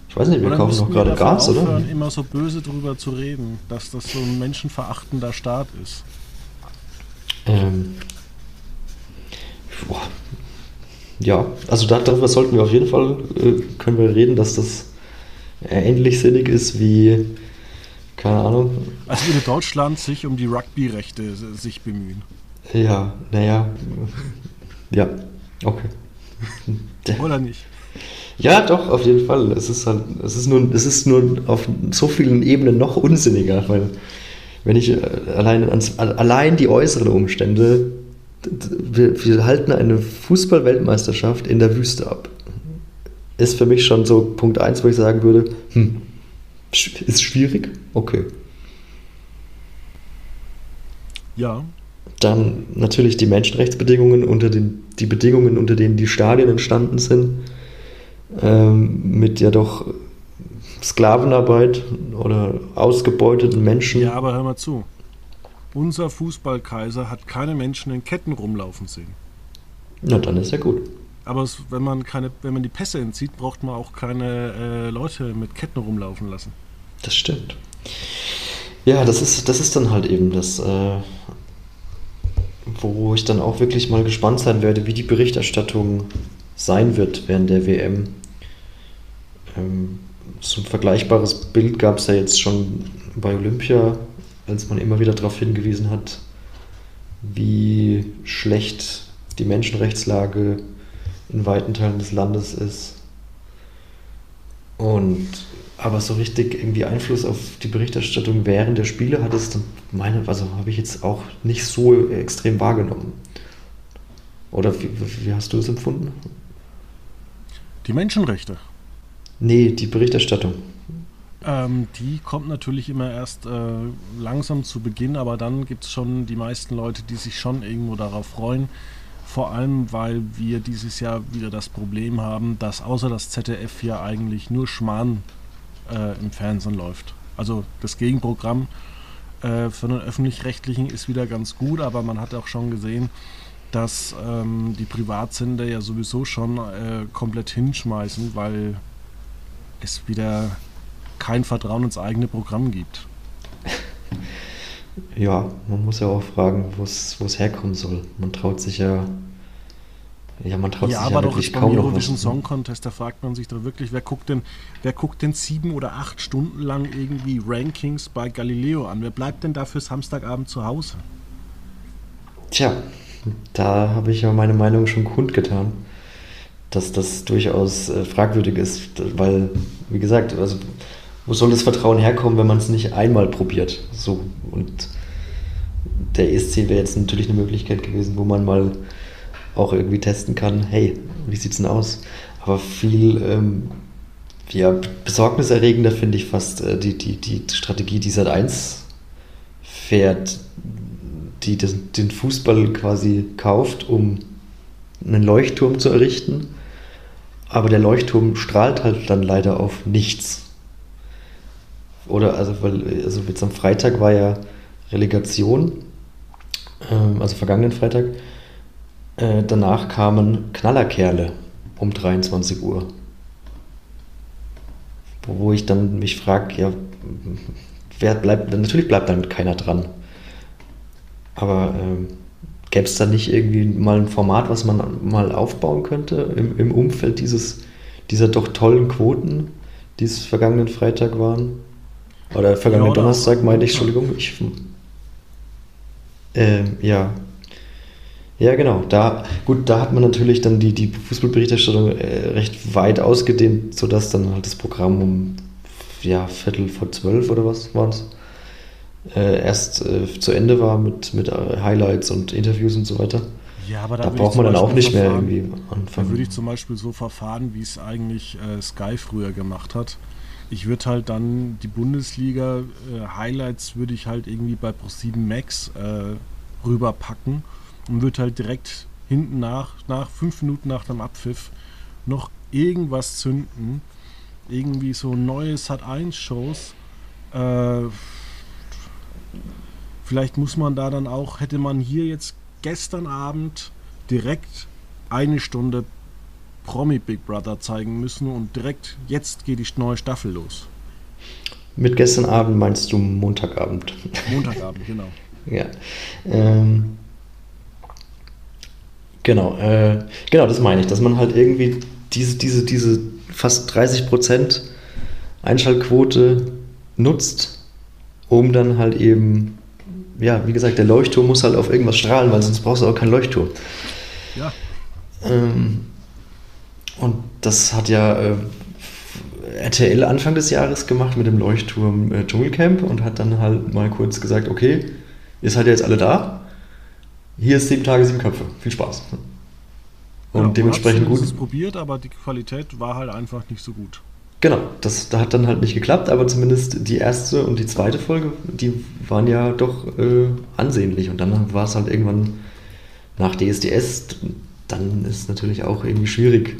Ich weiß nicht, wir oder kaufen noch gerade Gas, aufhören, oder? immer so böse drüber zu reden, dass das so ein menschenverachtender Staat ist. Ähm, boah. Ja, also darüber sollten wir auf jeden Fall, äh, können wir reden, dass das ähnlich sinnig ist wie, keine Ahnung. Also würde Deutschland sich um die Rugby-Rechte sich bemühen. Ja, naja, ja, okay. Oder nicht? Ja, doch, auf jeden Fall. Es ist halt, es ist nur, es ist nur auf so vielen Ebenen noch unsinniger, weil wenn ich äh, allein, ans, allein die äußeren Umstände, wir, wir halten eine Fußball-Weltmeisterschaft in der Wüste ab. Ist für mich schon so Punkt 1, wo ich sagen würde, hm, ist schwierig? Okay. Ja. Dann natürlich die Menschenrechtsbedingungen, unter den, die Bedingungen, unter denen die Stadien entstanden sind, ähm, mit ja doch Sklavenarbeit oder ausgebeuteten Menschen. Ja, aber hör mal zu. unser Fußballkaiser hat keine Menschen in Ketten rumlaufen sehen. Na, dann ist ja gut. Aber es, wenn, man keine, wenn man die Pässe entzieht, braucht man auch keine äh, Leute mit Ketten rumlaufen lassen. Das stimmt. Ja, das ist, das ist dann halt eben das, äh, wo ich dann auch wirklich mal gespannt sein werde, wie die Berichterstattung sein wird während der WM. Ähm, so ein vergleichbares Bild gab es ja jetzt schon bei Olympia, als man immer wieder darauf hingewiesen hat, wie schlecht die Menschenrechtslage in weiten Teilen des Landes ist. Und aber so richtig irgendwie Einfluss auf die Berichterstattung während der Spiele hat es dann meine, also habe ich jetzt auch nicht so extrem wahrgenommen. Oder wie, wie hast du es empfunden? Die Menschenrechte. Nee, die Berichterstattung. Ähm, die kommt natürlich immer erst äh, langsam zu Beginn, aber dann gibt es schon die meisten Leute, die sich schon irgendwo darauf freuen. Vor allem, weil wir dieses Jahr wieder das Problem haben, dass außer das ZDF ja eigentlich nur Schmarrn äh, im Fernsehen läuft. Also das Gegenprogramm äh, von den öffentlich-rechtlichen ist wieder ganz gut, aber man hat auch schon gesehen, dass ähm, die Privatsender ja sowieso schon äh, komplett hinschmeißen, weil es wieder kein Vertrauen ins eigene Programm gibt. Ja, man muss ja auch fragen, wo es herkommen soll. Man traut sich ja. Ja, man traut ja, sich ja wirklich kaum noch Eurovision was. Song Contest, da fragt man sich doch wirklich, wer guckt denn, wer guckt denn sieben oder acht Stunden lang irgendwie Rankings bei Galileo an? Wer bleibt denn da für Samstagabend zu Hause? Tja, da habe ich ja meine Meinung schon kundgetan dass das durchaus äh, fragwürdig ist, weil, wie gesagt, also wo soll das Vertrauen herkommen, wenn man es nicht einmal probiert? So und der ESC wäre jetzt natürlich eine Möglichkeit gewesen, wo man mal auch irgendwie testen kann, hey, wie sieht's denn aus? Aber viel ähm, ja, besorgniserregender finde ich fast äh, die, die, die Strategie, die Sat 1 fährt, die das, den Fußball quasi kauft, um einen Leuchtturm zu errichten aber der Leuchtturm strahlt halt dann leider auf nichts. Oder also, weil, also jetzt am Freitag war ja Relegation, ähm, also vergangenen Freitag. Äh, danach kamen Knallerkerle um 23 Uhr. Wo ich dann mich frage, ja, wer bleibt, natürlich bleibt dann keiner dran. Aber ähm, Gäbe es da nicht irgendwie mal ein Format, was man mal aufbauen könnte im, im Umfeld dieses, dieser doch tollen Quoten, die es vergangenen Freitag waren? Oder vergangenen ja, oder Donnerstag, meine ich, Entschuldigung. Ich, äh, ja. Ja, genau. Da, gut, da hat man natürlich dann die, die Fußballberichterstattung äh, recht weit ausgedehnt, sodass dann halt das Programm um ja, Viertel vor zwölf oder was war es? Äh, erst äh, zu Ende war mit, mit äh, Highlights und Interviews und so weiter. Ja, aber da, da braucht man dann auch nicht mehr irgendwie anfangen. Da würde ich zum Beispiel so verfahren, wie es eigentlich äh, Sky früher gemacht hat. Ich würde halt dann die Bundesliga äh, Highlights würde ich halt irgendwie bei Pro7 Max äh, rüberpacken und würde halt direkt hinten nach, nach fünf Minuten nach dem Abpfiff noch irgendwas zünden. Irgendwie so neue Sat1-Shows. Äh, Vielleicht muss man da dann auch, hätte man hier jetzt gestern Abend direkt eine Stunde Promi Big Brother zeigen müssen und direkt jetzt geht die neue Staffel los. Mit gestern Abend meinst du Montagabend? Montagabend, genau. ja. Ähm, genau, äh, genau, das meine ich, dass man halt irgendwie diese, diese, diese fast 30% Einschaltquote nutzt, um dann halt eben ja, wie gesagt, der Leuchtturm muss halt auf irgendwas strahlen, weil sonst brauchst du auch keinen Leuchtturm. Ja. Ähm, und das hat ja äh, RTL Anfang des Jahres gemacht mit dem Leuchtturm äh, Dschungelcamp und hat dann halt mal kurz gesagt, okay, ihr seid ja jetzt alle da, hier ist sieben Tage, sieben Köpfe, viel Spaß. Und ja, dementsprechend gut. es probiert, aber die Qualität war halt einfach nicht so gut. Genau, das, hat dann halt nicht geklappt, aber zumindest die erste und die zweite Folge, die waren ja doch äh, ansehnlich. Und dann war es halt irgendwann nach DSDS, dann ist es natürlich auch irgendwie schwierig.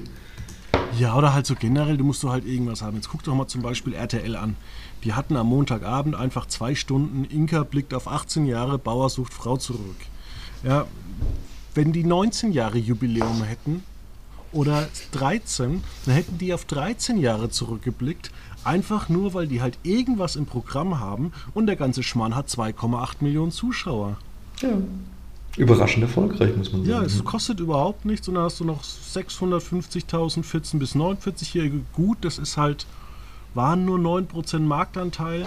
Ja, oder halt so generell, du musst du halt irgendwas haben. Jetzt guck doch mal zum Beispiel RTL an. Die hatten am Montagabend einfach zwei Stunden Inka blickt auf 18 Jahre, Bauer sucht Frau zurück. Ja, wenn die 19 Jahre Jubiläum hätten oder 13, dann hätten die auf 13 Jahre zurückgeblickt. Einfach nur, weil die halt irgendwas im Programm haben und der ganze Schmarrn hat 2,8 Millionen Zuschauer. Ja. Überraschend erfolgreich, muss man sagen. Ja, es kostet überhaupt nichts und dann hast du noch 650.000 14- bis 49-Jährige. Gut, das ist halt, waren nur 9% Marktanteil,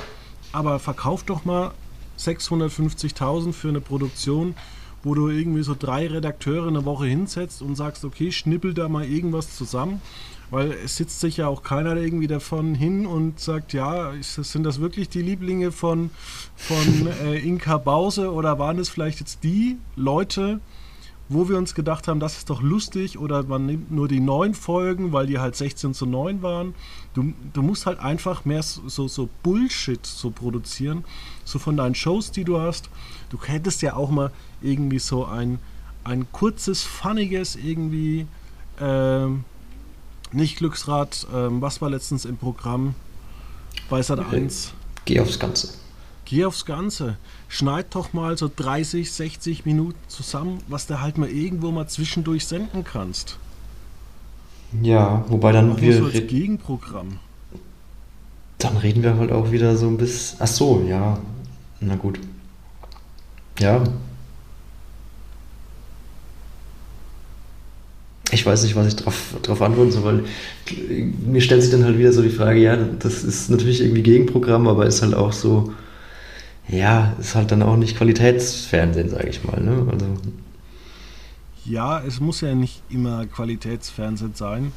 aber verkauf doch mal 650.000 für eine Produktion, wo du irgendwie so drei Redakteure eine Woche hinsetzt und sagst, okay, schnippel da mal irgendwas zusammen. Weil es sitzt sich ja auch keiner irgendwie davon hin und sagt, ja, sind das wirklich die Lieblinge von, von äh, Inka Bause oder waren es vielleicht jetzt die Leute, wo wir uns gedacht haben, das ist doch lustig oder man nimmt nur die neun Folgen, weil die halt 16 zu 9 waren. Du, du musst halt einfach mehr so, so Bullshit so produzieren, so von deinen Shows, die du hast. Du hättest ja auch mal irgendwie so ein, ein kurzes, funniges irgendwie, ähm, nicht Glücksrad, ähm, was war letztens im Programm bei Sat 1? Geh aufs Ganze. Geh aufs Ganze. Schneid doch mal so 30, 60 Minuten zusammen, was du halt mal irgendwo mal zwischendurch senden kannst. Ja, wobei dann Mach wir. so als Gegenprogramm. Dann reden wir halt auch wieder so ein bisschen. Ach so, ja. Na gut. Ja. Ich weiß nicht, was ich darauf antworten soll, weil mir stellt sich dann halt wieder so die Frage, ja, das ist natürlich irgendwie Gegenprogramm, aber ist halt auch so, ja, ist halt dann auch nicht Qualitätsfernsehen, sage ich mal. Ne? Also, Ja, es muss ja nicht immer Qualitätsfernsehen sein.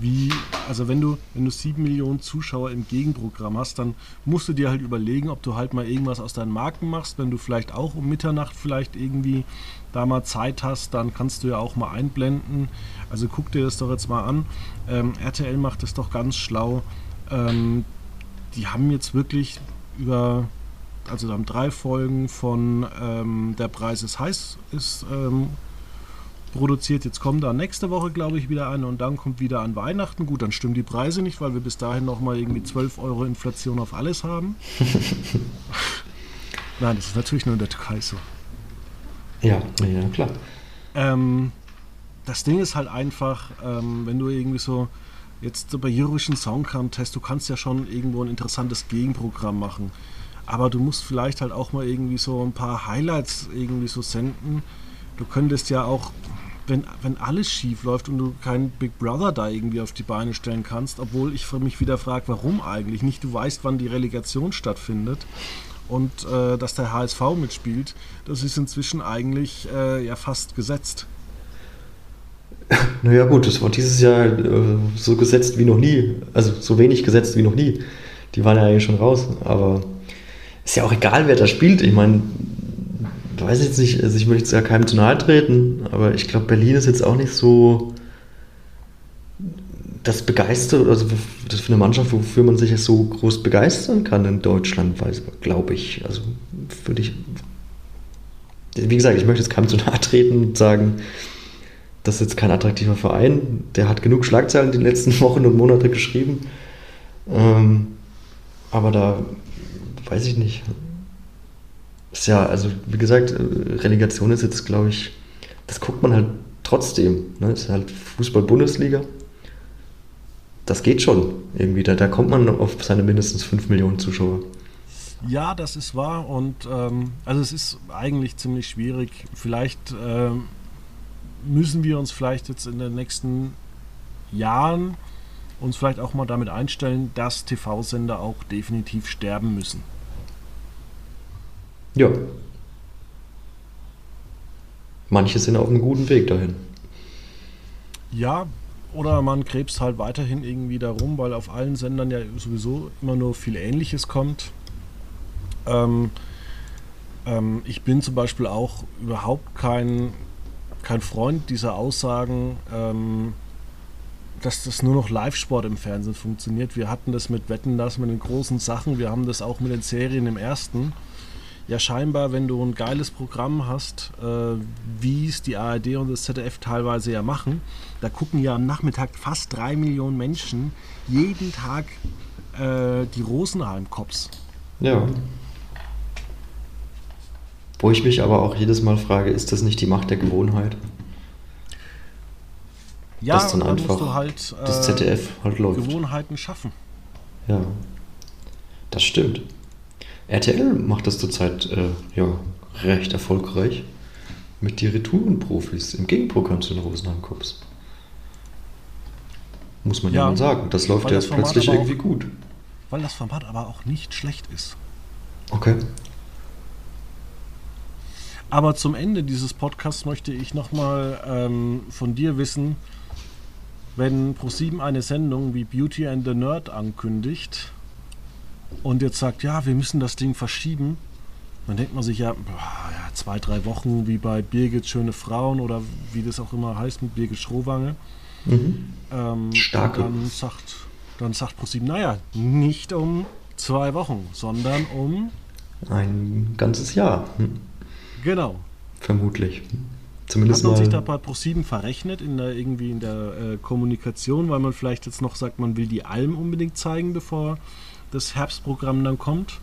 Wie, also wenn du, wenn du sieben Millionen Zuschauer im Gegenprogramm hast, dann musst du dir halt überlegen, ob du halt mal irgendwas aus deinen Marken machst. Wenn du vielleicht auch um Mitternacht vielleicht irgendwie da mal Zeit hast, dann kannst du ja auch mal einblenden. Also guck dir das doch jetzt mal an. Ähm, RTL macht das doch ganz schlau. Ähm, die haben jetzt wirklich über, also da haben drei Folgen von ähm, Der Preis ist heiß ist ähm, produziert. Jetzt kommt da nächste Woche, glaube ich, wieder eine und dann kommt wieder an Weihnachten. Gut, dann stimmen die Preise nicht, weil wir bis dahin nochmal irgendwie 12 Euro Inflation auf alles haben. Nein, das ist natürlich nur in der Türkei so. ja, ja, klar. Ähm, das Ding ist halt einfach, ähm, wenn du irgendwie so jetzt so bei Eurovision Song Contest, du kannst ja schon irgendwo ein interessantes Gegenprogramm machen. Aber du musst vielleicht halt auch mal irgendwie so ein paar Highlights irgendwie so senden. Du könntest ja auch, wenn, wenn alles schief läuft und du keinen Big Brother da irgendwie auf die Beine stellen kannst, obwohl ich mich wieder frage, warum eigentlich nicht? Du weißt, wann die Relegation stattfindet und äh, dass der HSV mitspielt, das ist inzwischen eigentlich äh, ja fast gesetzt. Naja gut, das war dieses Jahr äh, so gesetzt wie noch nie. Also so wenig gesetzt wie noch nie. Die waren ja eigentlich schon raus. Aber ist ja auch egal, wer da spielt. Ich meine, weiß jetzt nicht, also ich möchte jetzt ja keinem zu nahe treten, aber ich glaube, Berlin ist jetzt auch nicht so das begeistert, also das für eine Mannschaft, wofür man sich so groß begeistern kann in Deutschland, glaube ich. Also würde ich. Wie gesagt, ich möchte jetzt keinem zu nahe treten und sagen, das ist jetzt kein attraktiver Verein. Der hat genug Schlagzeilen die letzten Wochen und Monate geschrieben. Ähm, aber da weiß ich nicht. Ist ja, also wie gesagt, Relegation ist jetzt, glaube ich, das guckt man halt trotzdem. Ne? Ist halt Fußball-Bundesliga. Das geht schon irgendwie. Da, da kommt man auf seine mindestens 5 Millionen Zuschauer. Ja, das ist wahr und ähm, also es ist eigentlich ziemlich schwierig. Vielleicht ähm, müssen wir uns vielleicht jetzt in den nächsten Jahren uns vielleicht auch mal damit einstellen, dass TV-Sender auch definitiv sterben müssen. Ja. Manche sind auf einem guten Weg dahin. Ja, oder man krebst halt weiterhin irgendwie darum, weil auf allen Sendern ja sowieso immer nur viel Ähnliches kommt. Ähm, ähm, ich bin zum Beispiel auch überhaupt kein, kein Freund dieser Aussagen, ähm, dass das nur noch Live-Sport im Fernsehen funktioniert. Wir hatten das mit Wetten, das mit den großen Sachen, wir haben das auch mit den Serien im ersten. Ja scheinbar, wenn du ein geiles Programm hast, äh, wie es die ARD und das ZDF teilweise ja machen, da gucken ja am Nachmittag fast drei Millionen Menschen jeden Tag äh, die Rosenheim-Cops. Ja. Wo ich mich aber auch jedes Mal frage, ist das nicht die Macht der Gewohnheit? Ja, Dass dann und einfach musst du halt äh, Das ZDF halt läuft. Gewohnheiten schaffen. Ja, das stimmt. RTL macht das zurzeit äh, ja, recht erfolgreich mit die Retourenprofis im Gegenprogramm zu den Rosenheim Cups. Muss man ja, Ja, mal sagen. Das läuft ja das plötzlich irgendwie auch- gut. Weil das Format aber auch nicht schlecht ist. Okay. Aber zum Ende dieses Podcasts möchte ich nochmal ähm, von dir wissen, wenn ProSieben eine Sendung wie Beauty and the Nerd ankündigt und jetzt sagt, ja, wir müssen das Ding verschieben, dann denkt man sich ja, boah, ja zwei, drei Wochen wie bei Birgit Schöne Frauen oder wie das auch immer heißt mit Birgit Schrowange. Mhm. Ähm, Starke. Dann sagt, dann sagt ProSieben, naja, nicht um zwei Wochen, sondern um, Ein ganzes Jahr. Hm. genau, Vermutlich. Hat Zumindest man mal. sich da bei Pro7 verrechnet in der, irgendwie in der äh, Kommunikation, weil man vielleicht jetzt noch sagt, man will die Alm unbedingt zeigen, bevor das Herbstprogramm dann kommt?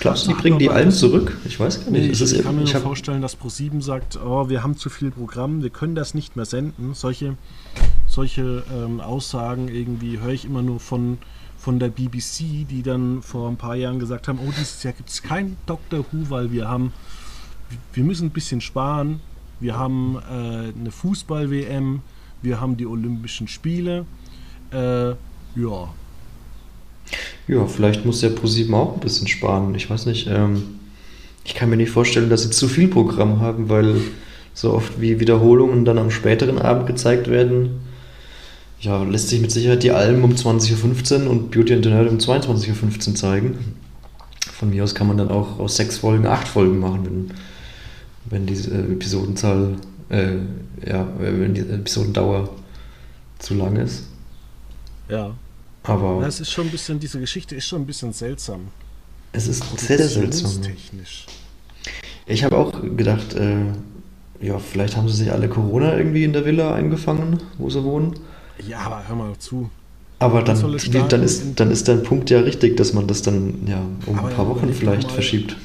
Glaubst du, die bringen die das- zurück? Ich weiß gar nicht. Nee, ich, ich kann mir ich nur vorstellen, dass Pro7 sagt, oh, wir haben zu viel Programm, wir können das nicht mehr senden. Solche, solche ähm, Aussagen irgendwie höre ich immer nur von, von der BBC, die dann vor ein paar Jahren gesagt haben, oh, dieses Jahr gibt es kein Doctor Who, weil wir haben, wir müssen ein bisschen sparen. Wir haben äh, eine Fußball-WM, wir haben die Olympischen Spiele. Äh, ja, Ja, vielleicht muss der ProSieben auch ein bisschen sparen. Ich weiß nicht. Ähm, ich kann mir nicht vorstellen, dass sie zu viel Programm haben, weil so oft wie Wiederholungen dann am späteren Abend gezeigt werden. Ja, lässt sich mit Sicherheit die Alm um 20.15 Uhr und Beauty and the Nerd um 22.15 Uhr zeigen. Von mir aus kann man dann auch aus sechs Folgen acht Folgen machen, wenn, wenn diese äh, Episodenzahl, äh, ja, wenn die Episodendauer zu lang ist. ja. Aber Das ist schon ein bisschen, diese Geschichte ist schon ein bisschen seltsam. es ist sehr, sehr seltsam. Produktionstechnisch. Ich habe auch gedacht, äh, ja, vielleicht haben sie sich alle Corona irgendwie in der Villa eingefangen, wo sie wohnen. Ja, aber hör mal zu. Aber dann, dann, ist, dann ist dein Punkt ja richtig, dass man das dann ja um Aber ein paar Wochen vielleicht mal- verschiebt.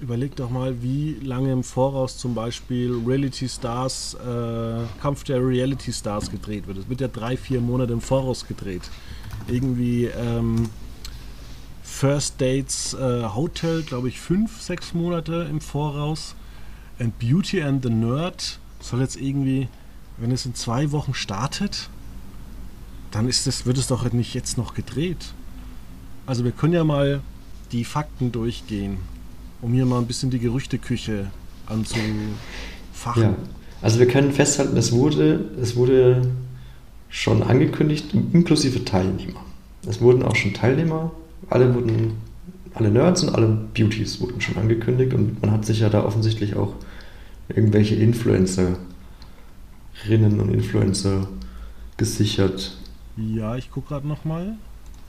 Überleg doch mal, wie lange im Voraus zum Beispiel Reality Stars, äh, Kampf der Reality Stars gedreht wird. Es wird ja drei, vier Monate im Voraus gedreht. Irgendwie ähm, First Dates äh, Hotel, glaube ich, fünf, sechs Monate im Voraus. And Beauty and the Nerd soll jetzt irgendwie, wenn es in zwei Wochen startet, dann ist es, wird es doch nicht jetzt noch gedreht. Also wir können ja mal die Fakten durchgehen, um hier mal ein bisschen die Gerüchteküche anzufachen. Ja. Also wir können festhalten, es wurde, es wurde schon angekündigt, inklusive Teilnehmer. Es wurden auch schon Teilnehmer, alle wurden, alle Nerds und alle Beauties wurden schon angekündigt und man hat sich ja da offensichtlich auch irgendwelche Influencerinnen und Influencer gesichert. Ja, ich gucke gerade nochmal.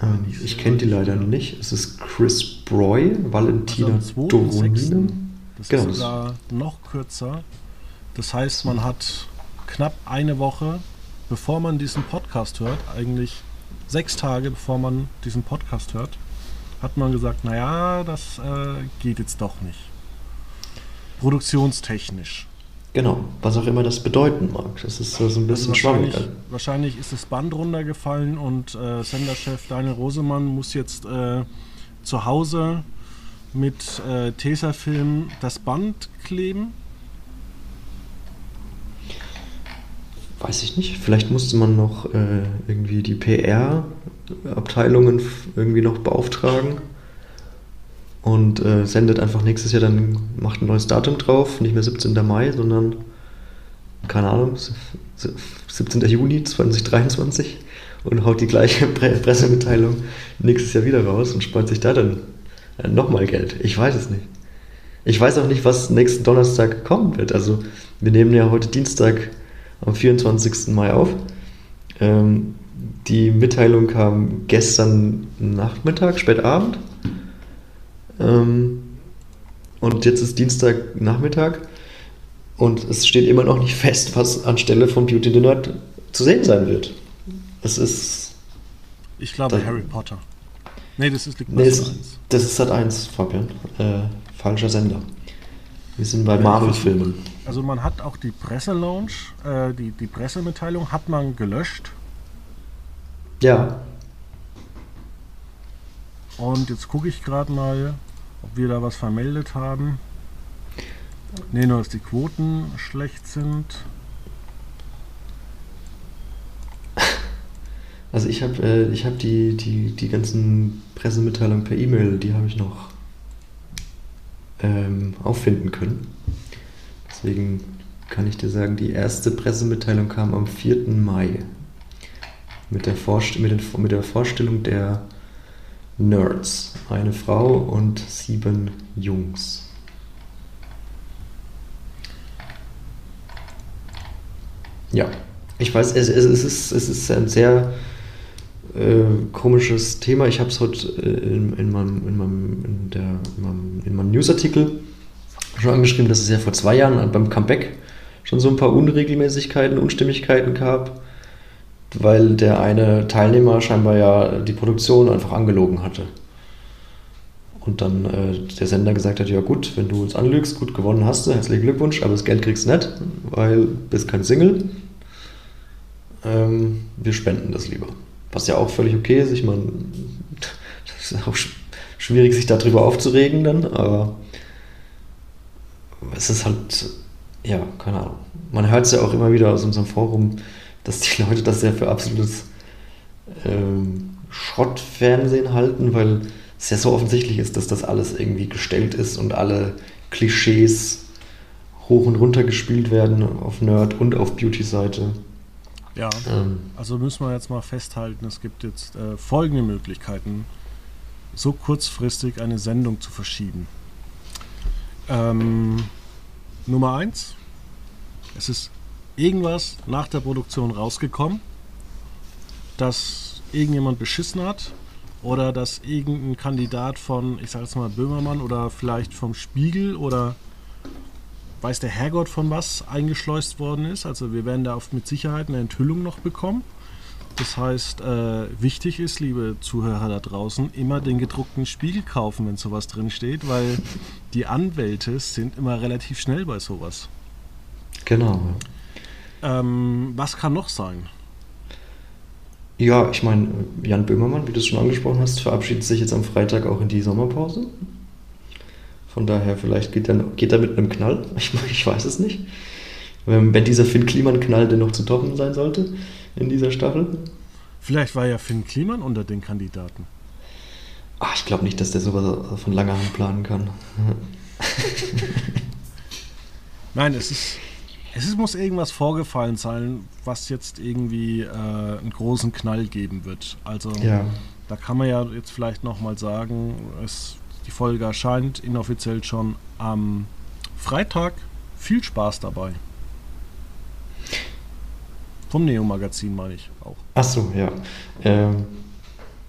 Ähm, Ich ich kenne die leider nicht. Es ist Chris Broy, Valentina Also am 2.6.. Doronina. Das Genau. ist sogar noch kürzer. Das heißt, man hat knapp eine Woche, bevor man diesen Podcast hört, eigentlich sechs Tage bevor man diesen Podcast hört, hat man gesagt, naja, das äh, geht jetzt doch nicht. Produktionstechnisch. Genau, was auch immer das bedeuten mag. Das ist so ein bisschen Also schwammig. wahrscheinlich, ist das Band runtergefallen und äh, Senderchef Daniel Rosemann muss jetzt äh, zu Hause mit äh, Tesafilm das Band kleben. Weiß ich nicht. Vielleicht musste man noch äh, irgendwie die PR-Abteilungen irgendwie noch beauftragen und äh, sendet einfach nächstes Jahr dann, macht ein neues Datum drauf, nicht mehr 17. Mai, sondern, keine Ahnung, s- s- 17. Juni 2023 und haut die gleiche Pre Pressemitteilung nächstes Jahr wieder raus und spart sich da dann äh, nochmal Geld. Ich weiß es nicht. Ich weiß auch nicht, was nächsten Donnerstag kommen wird. Also, wir nehmen ja heute Dienstag am 24. Mai auf. Ähm, die Mitteilung kam gestern Nachmittag, spät Abend. Ähm, und jetzt ist Dienstagnachmittag und es steht immer noch nicht fest, was anstelle von Beauty the Nerd zu sehen sein wird. Es ist. Ich glaube da, Harry Potter. Nee, das ist nee, das, das ist Sat 1, Fabian. Äh, falscher Sender. Wir sind bei Marvel-Filmen. Also man hat auch die Presselaunch, äh, die, die Pressemitteilung hat man gelöscht. Ja. Und jetzt gucke ich gerade mal, ob wir da was vermeldet haben. Ne, nur dass die Quoten schlecht sind. Also ich habe äh, hab die, die, die ganzen Pressemitteilungen per E-Mail, die habe ich noch ähm, auffinden können. Deswegen kann ich dir sagen, die erste Pressemitteilung kam am 4. Mai mit der, Vorst mit, den, mit der Vorstellung der Nerds. Eine Frau und sieben Jungs. Ja, ich weiß, es, es, es, ist, es ist ein sehr äh, komisches Thema. Ich habe es heute äh, in, in, meinem, in, meinem, in, der, in, meinem, in meinem Newsartikel schon angeschrieben, dass es ja vor zwei Jahren beim Comeback schon so ein paar Unregelmäßigkeiten, Unstimmigkeiten gab, weil der eine Teilnehmer scheinbar ja die Produktion einfach angelogen hatte. Und dann äh, der Sender gesagt hat, ja gut, wenn du uns anlügst, gut gewonnen hast du, herzlichen Glückwunsch, aber das Geld kriegst du nicht, weil du bist kein Single. Ähm, wir spenden das lieber. Was ja auch völlig okay ist. Ich meine, das ist auch schwierig, sich darüber aufzuregen dann, aber es ist halt, ja, keine Ahnung. Man hört es ja auch immer wieder aus unserem Forum, dass die Leute das ja für absolutes ähm, Schrottfernsehen halten, weil es ja so offensichtlich ist, dass das alles irgendwie gestellt ist und alle Klischees hoch und runter gespielt werden auf Nerd und auf Beauty-Seite. Ja, ähm, also müssen wir jetzt mal festhalten, es gibt jetzt äh, folgende Möglichkeiten, so kurzfristig eine Sendung zu verschieben. Ähm, Nummer eins, es ist irgendwas nach der Produktion rausgekommen, dass irgendjemand beschissen hat oder dass irgendein Kandidat von, ich sage jetzt mal Böhmermann oder vielleicht vom Spiegel oder weiß der Herrgott von was eingeschleust worden ist. Also wir werden da oft mit Sicherheit eine Enthüllung noch bekommen. Das heißt, äh, wichtig ist, liebe Zuhörer da draußen, immer den gedruckten Spiegel kaufen, wenn sowas drin steht, weil die Anwälte sind immer relativ schnell bei sowas. Genau. Ähm, was kann noch sein? Ja, ich meine, Jan Böhmermann, wie du es schon angesprochen hast, verabschiedet sich jetzt am Freitag auch in die Sommerpause. Von daher, vielleicht geht er, geht er mit einem Knall. Ich, ich weiß es nicht. Wenn, wenn dieser Finn Kliman-Knall denn noch zu toppen sein sollte in dieser Staffel. Vielleicht war ja Finn Kliman unter den Kandidaten. Ach, ich glaube nicht, dass der sowas von langer Hand planen kann. Nein, es ist, es muss irgendwas vorgefallen sein, was jetzt irgendwie äh, einen großen Knall geben wird. Also ja. da kann man ja jetzt vielleicht nochmal sagen, es die Folge erscheint inoffiziell schon am Freitag. Viel Spaß dabei. Vom Neo-Magazin meine ich auch. Ach so, ja. Ähm,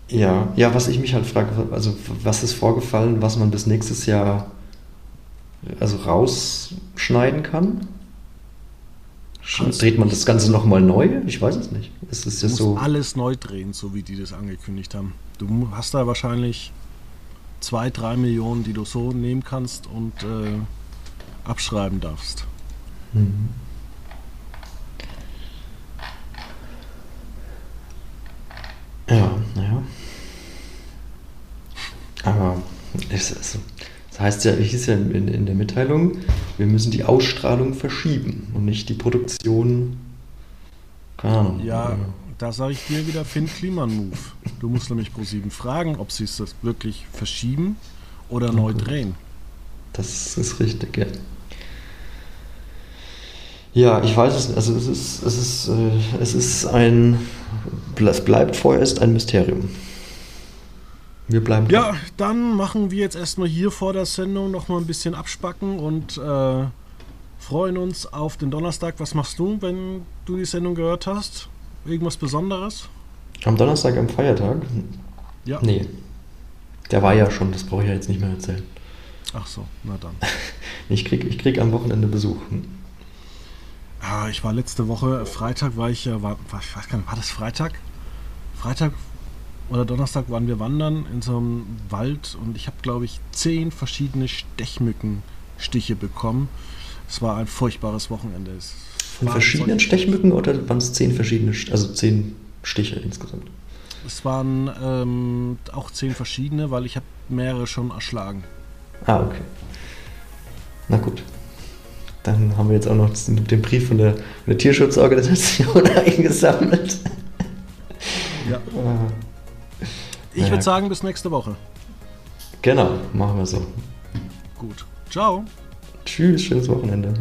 ja, ja, was ich mich halt frage, also was ist vorgefallen, was man bis nächstes Jahr also rausschneiden kann? Kannst Dreht man das Ganze nochmal neu? Ich weiß es nicht. Es ist du musst so alles neu drehen, so wie die das angekündigt haben. Du hast da wahrscheinlich zwei, drei Millionen, die du so nehmen kannst und äh, abschreiben darfst. Mhm. Ja, naja. Aber es, es, das heißt ja, hieß ja in, in der Mitteilung, wir müssen die Ausstrahlung verschieben und nicht die Produktion. Keine Ahnung. Ja, da sage ich dir wieder Finn Kliman Move. Du musst nämlich Pro7 fragen, ob sie es das wirklich verschieben oder neu drehen. Das ist richtig, ja. Ja, ich weiß es nicht. Also es ist, es ist, äh, es ist ein, es bleibt vorerst ein Mysterium. Wir bleiben dran. Ja, dann machen wir jetzt erstmal hier vor der Sendung nochmal ein bisschen abspacken und äh, freuen uns auf den Donnerstag. Was machst du, wenn du die Sendung gehört hast? Irgendwas Besonderes? Am Donnerstag, am Feiertag? Ja. Nee. Der war ja schon, das brauche ich ja jetzt nicht mehr erzählen. Ach so, na dann. Ich krieg, ich krieg am Wochenende Besuch. Ja, ich war letzte Woche, Freitag war ich war, war, ich weiß gar nicht, war das Freitag? Freitag oder Donnerstag waren wir wandern in so einem Wald und ich habe, glaube ich, zehn verschiedene Stechmückenstiche bekommen. Es war ein furchtbares Wochenende. Es Von verschiedenen Stechmücken oder waren es zehn verschiedene, also zehn Stiche insgesamt? Es waren ähm, auch zehn verschiedene, weil ich habe mehrere schon erschlagen. Ah, okay. Na gut. Dann haben wir jetzt auch noch den Brief von der, von der Tierschutzorganisation eingesammelt. Ja. Ah, Ich würde sagen, bis nächste Woche. Genau, machen wir so. Gut. Ciao. Tschüss, schönes Wochenende.